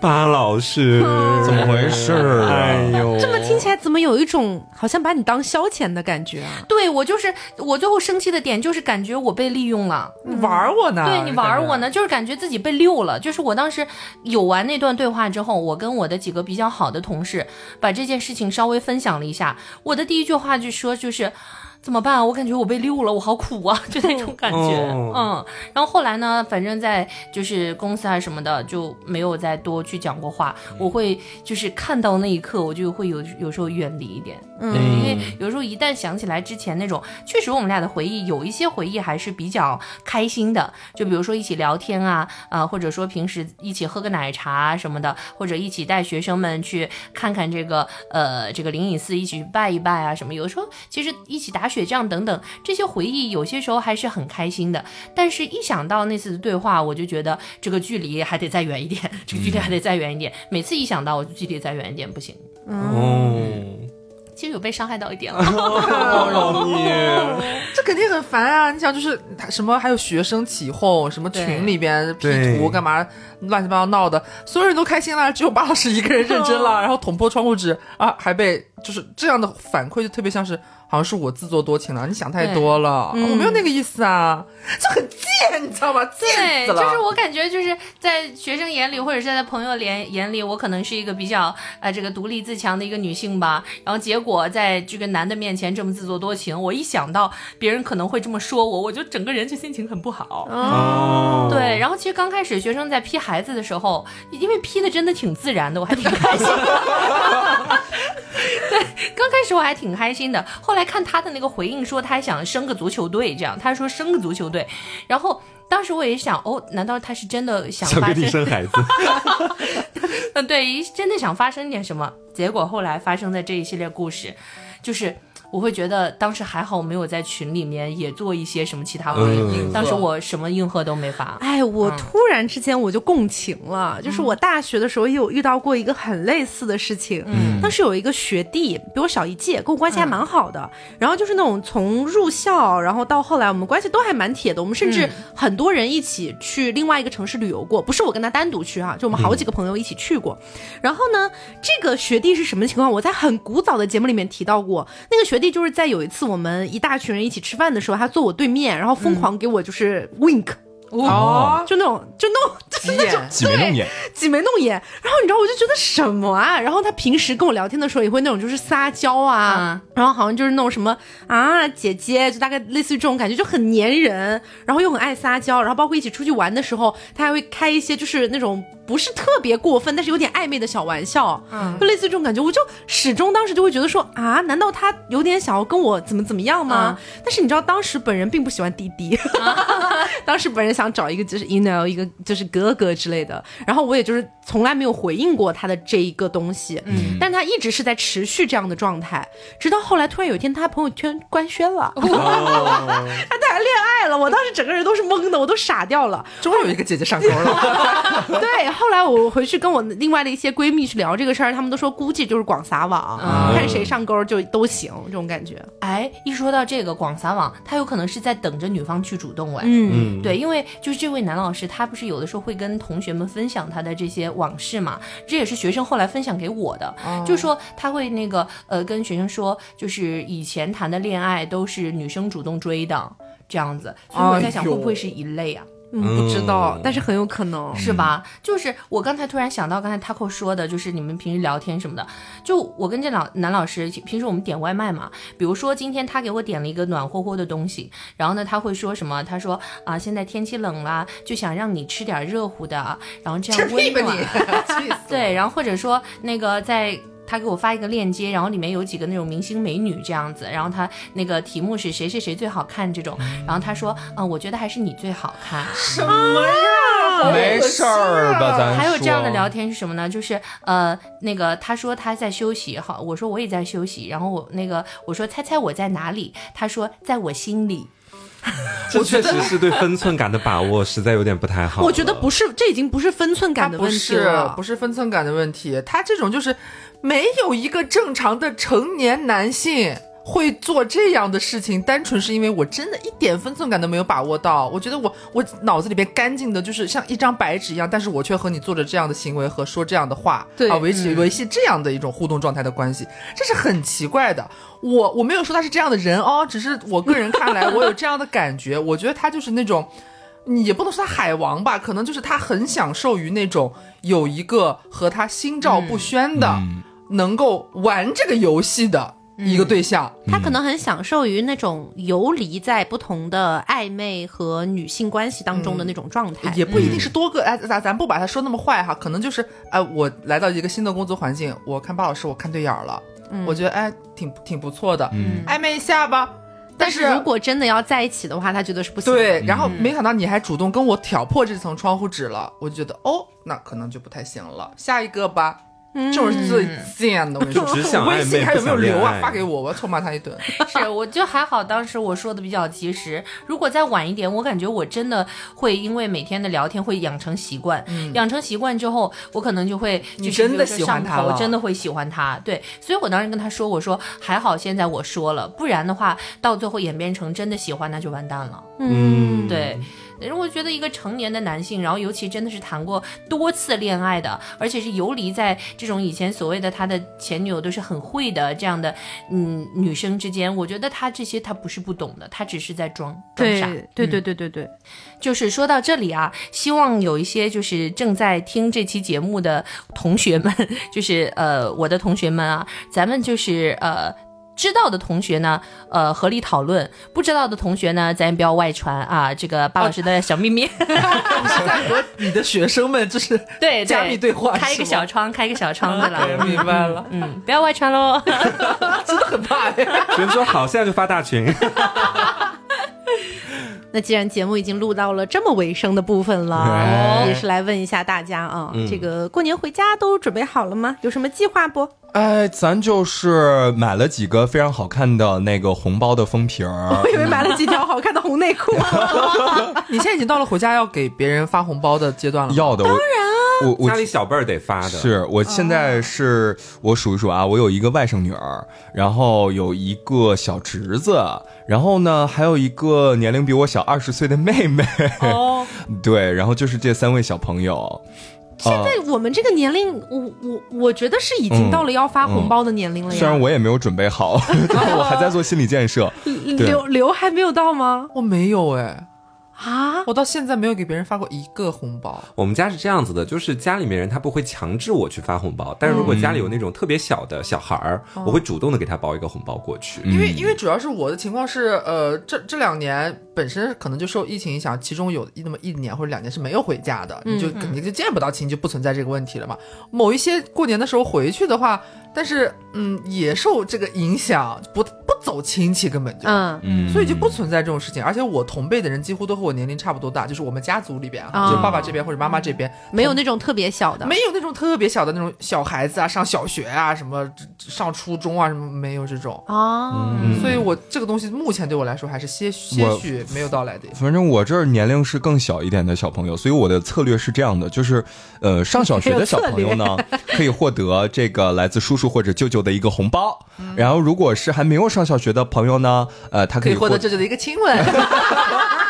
巴老师怎么回事？哎呦，这么听起来怎么有一种好像把你当消遣的感觉啊？对我就是我最后生气的点就是感觉我被利用了，你玩我呢？对你玩我呢？就是感觉自己被溜了。就是我当时有完那段对话之后，我跟我的几个比较好的同事把这件事情稍微分享了一下，我的第一句话就说就是。怎么办？我感觉我被溜了，我好苦啊，*laughs* 就那种感觉。嗯，然后后来呢，反正在就是公司啊什么的，就没有再多去讲过话。我会就是看到那一刻，我就会有有时候远离一点。嗯，因为有时候一旦想起来之前那种，确实我们俩的回忆，有一些回忆还是比较开心的。就比如说一起聊天啊，啊，或者说平时一起喝个奶茶什么的，或者一起带学生们去看看这个呃这个灵隐寺，一起去拜一拜啊什么。有时候其实一起打。雪仗等等这些回忆，有些时候还是很开心的。但是，一想到那次的对话，我就觉得这个距离还得再远一点，*laughs* 这个距离还得再远一点。每次一想到，我就距离再远一点不行。哦，其实有被伤害到一点了。*laughs* 这肯定很烦啊！你想，就是什么，还有学生起哄，什么群里边 P 图干嘛，乱七八糟闹的，所有人都开心了，只有巴老师一个人认真了，然后捅破窗户纸啊，还被就是这样的反馈，就特别像是好像是我自作多情了，你想太多了，嗯我没有那个意思啊，就很贱，你知道吗？对，贱死了。就是我感觉就是在学生眼里，或者是在朋友眼眼里，我可能是一个比较呃这个独立自强的一个女性吧。然后结果在这个男的面前这么自作多情，我一想到别人可能会这么说我，我就整个人就心情很不好。哦，对，然后其实刚开始学生在批孩子的时候，因为批的真的挺自然的，我还挺开心的。*laughs* 对，刚开始我还挺开心的，后来看他的那个回应说他还想生个足球队，这样他说生个足球队，然后当时我也想，哦，难道他是真的想想跟你发生？生孩子，嗯，*laughs* 对，真的想发生点什么？结果后来发生的这一系列故事，就是。我会觉得当时还好，我没有在群里面也做一些什么其他回应。嗯当时我什么应和都没发。哎，我突然之间我就共情了，就是我大学的时候也有遇到过一个很类似的事情。嗯，当时有一个学弟比我小一届，跟我关系还蛮好的。然后就是那种从入校，然后到后来我们关系都还蛮铁的。我们甚至很多人一起去另外一个城市旅游过，不是我跟他单独去哈、就我们好几个朋友一起去过。然后呢，这个学弟是什么情况？我在很古早的节目里面提到过，那个学弟就是在有一次我们一大群人一起吃饭的时候，他坐我对面，然后疯狂给我就是 wink。哦，就那种，就那种，急 *laughs* 眼，*laughs* 挤眉弄眼，挤眉弄眼。然后你知道，我就觉得什么啊？然后他平时跟我聊天的时候，也会那种就是撒娇啊，然后好像就是那种什么啊姐姐，就大概类似于这种感觉，就很粘人，然后又很爱撒娇。然后包括一起出去玩的时候，他还会开一些就是那种不是特别过分，但是有点暧昧的小玩笑，嗯，就类似于这种感觉。我就始终当时就会觉得说啊，难道他有点想要跟我怎么怎么样吗？但是你知道，当时本人并不喜欢滴滴，*laughs* 当时本人想找一个就是 you know 一个就是哥哥之类的，然后我也就是从来没有回应过他的这一个东西，嗯，但他一直是在持续这样的状态，直到后来突然有一天他朋友圈官宣了，*laughs* 他谈恋爱了，我当时整个人都是懵的，我都傻掉了。终于有一个姐姐上钩了。*laughs* 对，后来我回去跟我另外的一些闺蜜去聊这个事儿，他们都说估计就是广撒网，看谁上钩就都行，这种感觉。哎，一说到这个广撒网，他有可能是在等着女方去主动哎。嗯，嗯，对，因为就是这位男老师，他不是有的时候会跟同学们分享他的这些往事嘛，这也是学生后来分享给我的，就说他会那个呃跟学生说，就是以前谈的恋爱都是女生主动追的这样子，所以我在想会不会是一类啊？嗯，不知道嗯，但是很有可能。是吧？就是我刚才突然想到，刚才 Taco 说的，就是你们平时聊天什么的。就我跟这老男老师，平时我们点外卖嘛，比如说今天他给我点了一个暖和和的东西，然后呢他会说什么？他说啊，现在天气冷了，就想让你吃点热乎的，然后这样温 *laughs* 屁吧暖。你！气死！对，然后或者说那个在。他给我发一个链接，然后里面有几个那种明星美女这样子，然后他那个题目是谁谁谁最好看这种，然后他说，嗯、我觉得还是你最好看。什么呀？没事儿吧？咱还有这样的聊天是什么呢？就是呃，那个他说他在休息，好，我说我也在休息，然后我那个我说猜猜我在哪里？他说在我心里。*laughs* 这确实是对分寸感的把握，实在有点不太好。我觉得不是，这已经不是分寸感的问题是了，不是分寸感的问题，他这种就是没有一个正常的成年男性会做这样的事情，单纯是因为我真的一点分寸感都没有把握到。我觉得我我脑子里边干净的就是像一张白纸一样，但是我却和你做着这样的行为和说这样的话，对啊，维系维系这样的一种互动状态的关系，这是很奇怪的。我我没有说他是这样的人哦，只是我个人看来，我有这样的感觉，我觉得他就是那种。你也不能说他海王吧，可能就是他很享受于那种有一个和他心照不宣的，嗯能够玩这个游戏的一个对象。他可能很享受于那种游离在不同的暧昧和女性关系当中的那种状态。也不一定是多个，哎，咱咱不把他说那么坏哈，可能就是，哎，我来到一个新的工作环境，我看巴老师，我看对眼儿了，我觉得哎，挺挺不错的，嗯暧昧一下吧。但是如果真的要在一起的话，他觉得是不行。对，然后没想到你还主动跟我挑破这层窗户纸了，我就觉得哦，那可能就不太行了。下一个吧，这种是最贱的，我跟你说。就只想暧昧微信还有没有留啊？发给我，我要臭骂他一顿。*laughs* 是，我就还好，当时我说的比较及时。如果再晚一点，我感觉我真的会因为每天的聊天会养成习惯，养成习惯之后，我可能就会就你真的喜欢他我真的会喜欢他。对，所以我当时跟他说，我说还好现在我说了，不然的话到最后演变成真的喜欢，那就完蛋了。嗯，对。因为我觉得一个成年的男性，然后尤其真的是谈过多次恋爱的，而且是游离在这种以前所谓的他的前女友都是很会的这样的嗯女生之间，我觉得他这些他不是不懂的，他只是在装装傻。对对对对对对，就是说到这里啊，希望有一些就是正在听这期节目的同学们，*laughs* 就是呃我的同学们啊，咱们就是呃。知道的同学呢，呃，合理讨论；不知道的同学呢，咱也不要外传啊。这个巴老师的小秘密，*laughs* 你是在和你的学生们就是对加密对话，开一个小窗，开一个小窗子了。明白了，嗯，不要外传喽。*laughs* 真的很怕呀，学生说好，现在就发大群。*laughs* 那既然节目已经录到了这么尾声的部分了，也是来问一下大家啊，这个过年回家都准备好了吗？有什么计划不？哎，咱就是买了几个非常好看的那个红包的封皮儿 *laughs* 我，以为买了几条好看的红内裤。*laughs* 你现在已经到了回家要给别人发红包的阶段了？要的。当然，我我家里小辈儿得发的，是我现在是我数一数啊，我有一个外甥女儿，然后有一个小侄子，然后呢还有一个年龄比我小二十岁的妹妹，哦，*laughs* 对，然后就是这三位小朋友。现在我们这个年龄，我我我觉得是已经到了要发红包的年龄了呀。虽然我也没有准备好，*laughs* 但我还在做心理建设。*laughs* 对刘刘还没有到吗？我没有哎，啊，我到现在没有给别人发过一个红包。我们家是这样子的，就是家里面人他不会强制我去发红包，但是如果家里有那种特别小的小孩儿，我会主动的给他包一个红包过去。因为因为主要是我的情况是，呃，这这两年本身可能就受疫情影响，其中有那么一年或者两年是没有回家的，你就肯定就见不到亲，就不存在这个问题了嘛。某一些过年的时候回去的话，但是嗯也受这个影响，不不走亲戚根本就。嗯嗯所以就不存在这种事情，而且我同辈的人几乎都和我年龄差不多大，就是我们家族里边啊，啊就爸爸这边或者妈妈这边，没有那种特别小的。没有那种特别小的那种小孩子啊，上小学啊，什么上初中啊，什么没有这种。啊，所以我这个东西目前对我来说还是些些我许没有到来的。反正我这儿年龄是更小一点的小朋友，所以我的策略是这样的，就是，呃，上小学的小朋友呢，*laughs* 可以获得这个来自叔叔或者舅舅的一个红包，然后如果是还没有上小学的朋友呢，呃，他可以获得舅舅的一个亲吻，*laughs*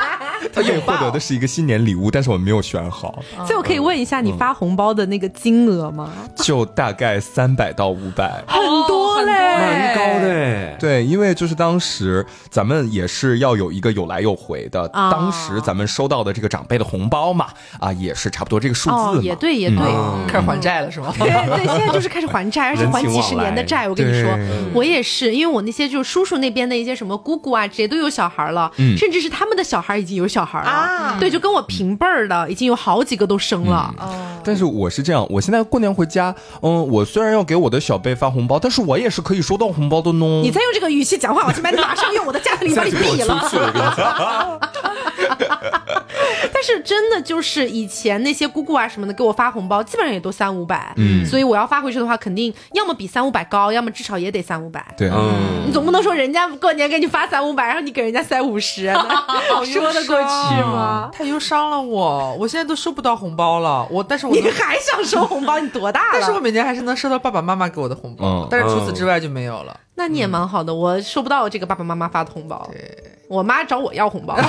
他可以获得的是一个新年礼物，但是我没有选好，所以我可以问一下你发红包的那个金额吗？就大概三百到五百。很多嘞，蛮高的哎，对，因为就是当时咱们也是要有一个有来有回的，啊当时咱们收到的这个长辈的红包嘛，啊，也是差不多这个数字也对，也对。嗯开始还债了是吗？对对，现在就是开始还债，*laughs* 而且还几十年的债。我跟你说，我也是，因为我那些就是叔叔那边的一些什么姑姑啊，这些都有小孩了，嗯甚至是他们的小孩已经有小孩了。啊对，就跟我平辈儿的，已经有好几个都生了。但是我是这样，我现在过年回家，嗯，我虽然要给我的小辈发红包，但是我也是可以收到红包的呢。你再用这个语气讲话，我他妈马上用我的家庭里把你毙了。*laughs* 是真的就是以前那些姑姑啊什么的给我发红包，基本上也都三五百，嗯所以我要发回去的话，肯定要么比三五百高，要么至少也得三五百。对，嗯你总不能说人家过年给你发三五百，然后你给人家塞五十，*laughs* 说得过去吗？太忧伤了我，我现在都收不到红包了。我但是我你还想收红包？你多大了？但是我每年还是能收到爸爸妈妈给我的红包，嗯但是除此之外就没有了。那你也蛮好的，我收不到这个爸爸妈妈发的红包，对，我妈找我要红包。*laughs*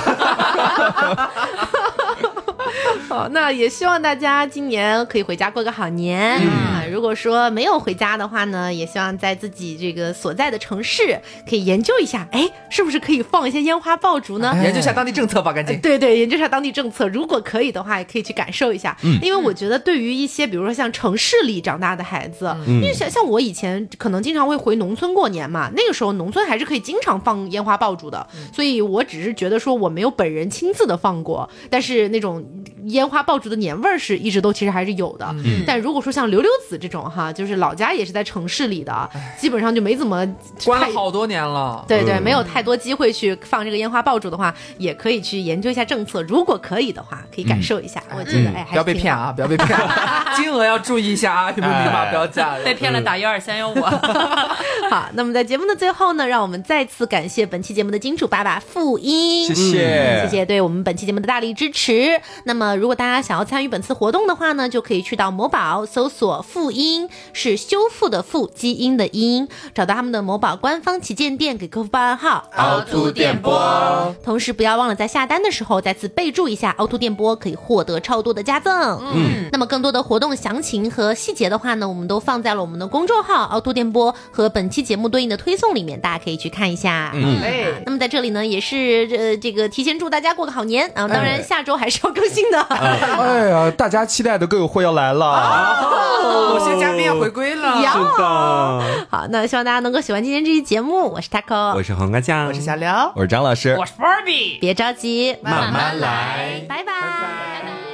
好，*laughs* 那也希望大家今年可以回家过个好年。啊，如果说没有回家的话呢，也希望在自己这个所在的城市可以研究一下，哎，是不是可以放一些烟花爆竹呢？研究一下当地政策吧，赶紧。对对，研究一下当地政策，如果可以的话，也可以去感受一下。因为我觉得对于一些比如说像城市里长大的孩子，因为像像我以前可能经常会回农村过年嘛，那个时候农村还是可以经常放烟花爆竹的，所以我只是觉得说我没有本人亲自的放过，但是那种烟花爆竹的年味儿是一直都其实还是有的。但如果说像刘刘子这这种哈，就是老家也是在城市里的，基本上就没怎么关了好多年了。对对，嗯没有太多机会去放这个烟花爆竹的话，也可以去研究一下政策。如果可以的话，可以感受一下。我觉得，哎，还不要被。骗啊！不要被骗，*laughs* 金额要注意一下啊！有没有密码标价？被骗了打幺二三幺五。*laughs* 好，那么在节目的最后呢，让我们再次感谢本期节目的金主爸爸傅英，谢谢谢谢对我们本期节目的大力支持。那么，如果大家想要参与本次活动的话呢，就可以去到某宝搜索“复音”，是修复的复，基因的因，找到他们的某宝官方旗舰店，给客服报暗号凹凸电波。同时，不要忘了在下单的时候再次备注一下凹凸电波，可以获得超多的加赠。嗯，那么更多的活动详情和细节的话呢，我们都放在了我们的公众号凹凸电波和本期节目对应的推送里面，大家可以去看一下。嗯哎，那么在这里呢，也是呃这个提前祝大家过个好年啊！当然下周还是要更新的。哎呀，大家期待的歌友会要来了。某些嘉宾要回归了。是的，好，那希望大家能够喜欢今天这期节目。我是 taco，我是黄瓜酱，我是小刘。我是张老师，我是 Barbie。别着急，慢慢来拜拜。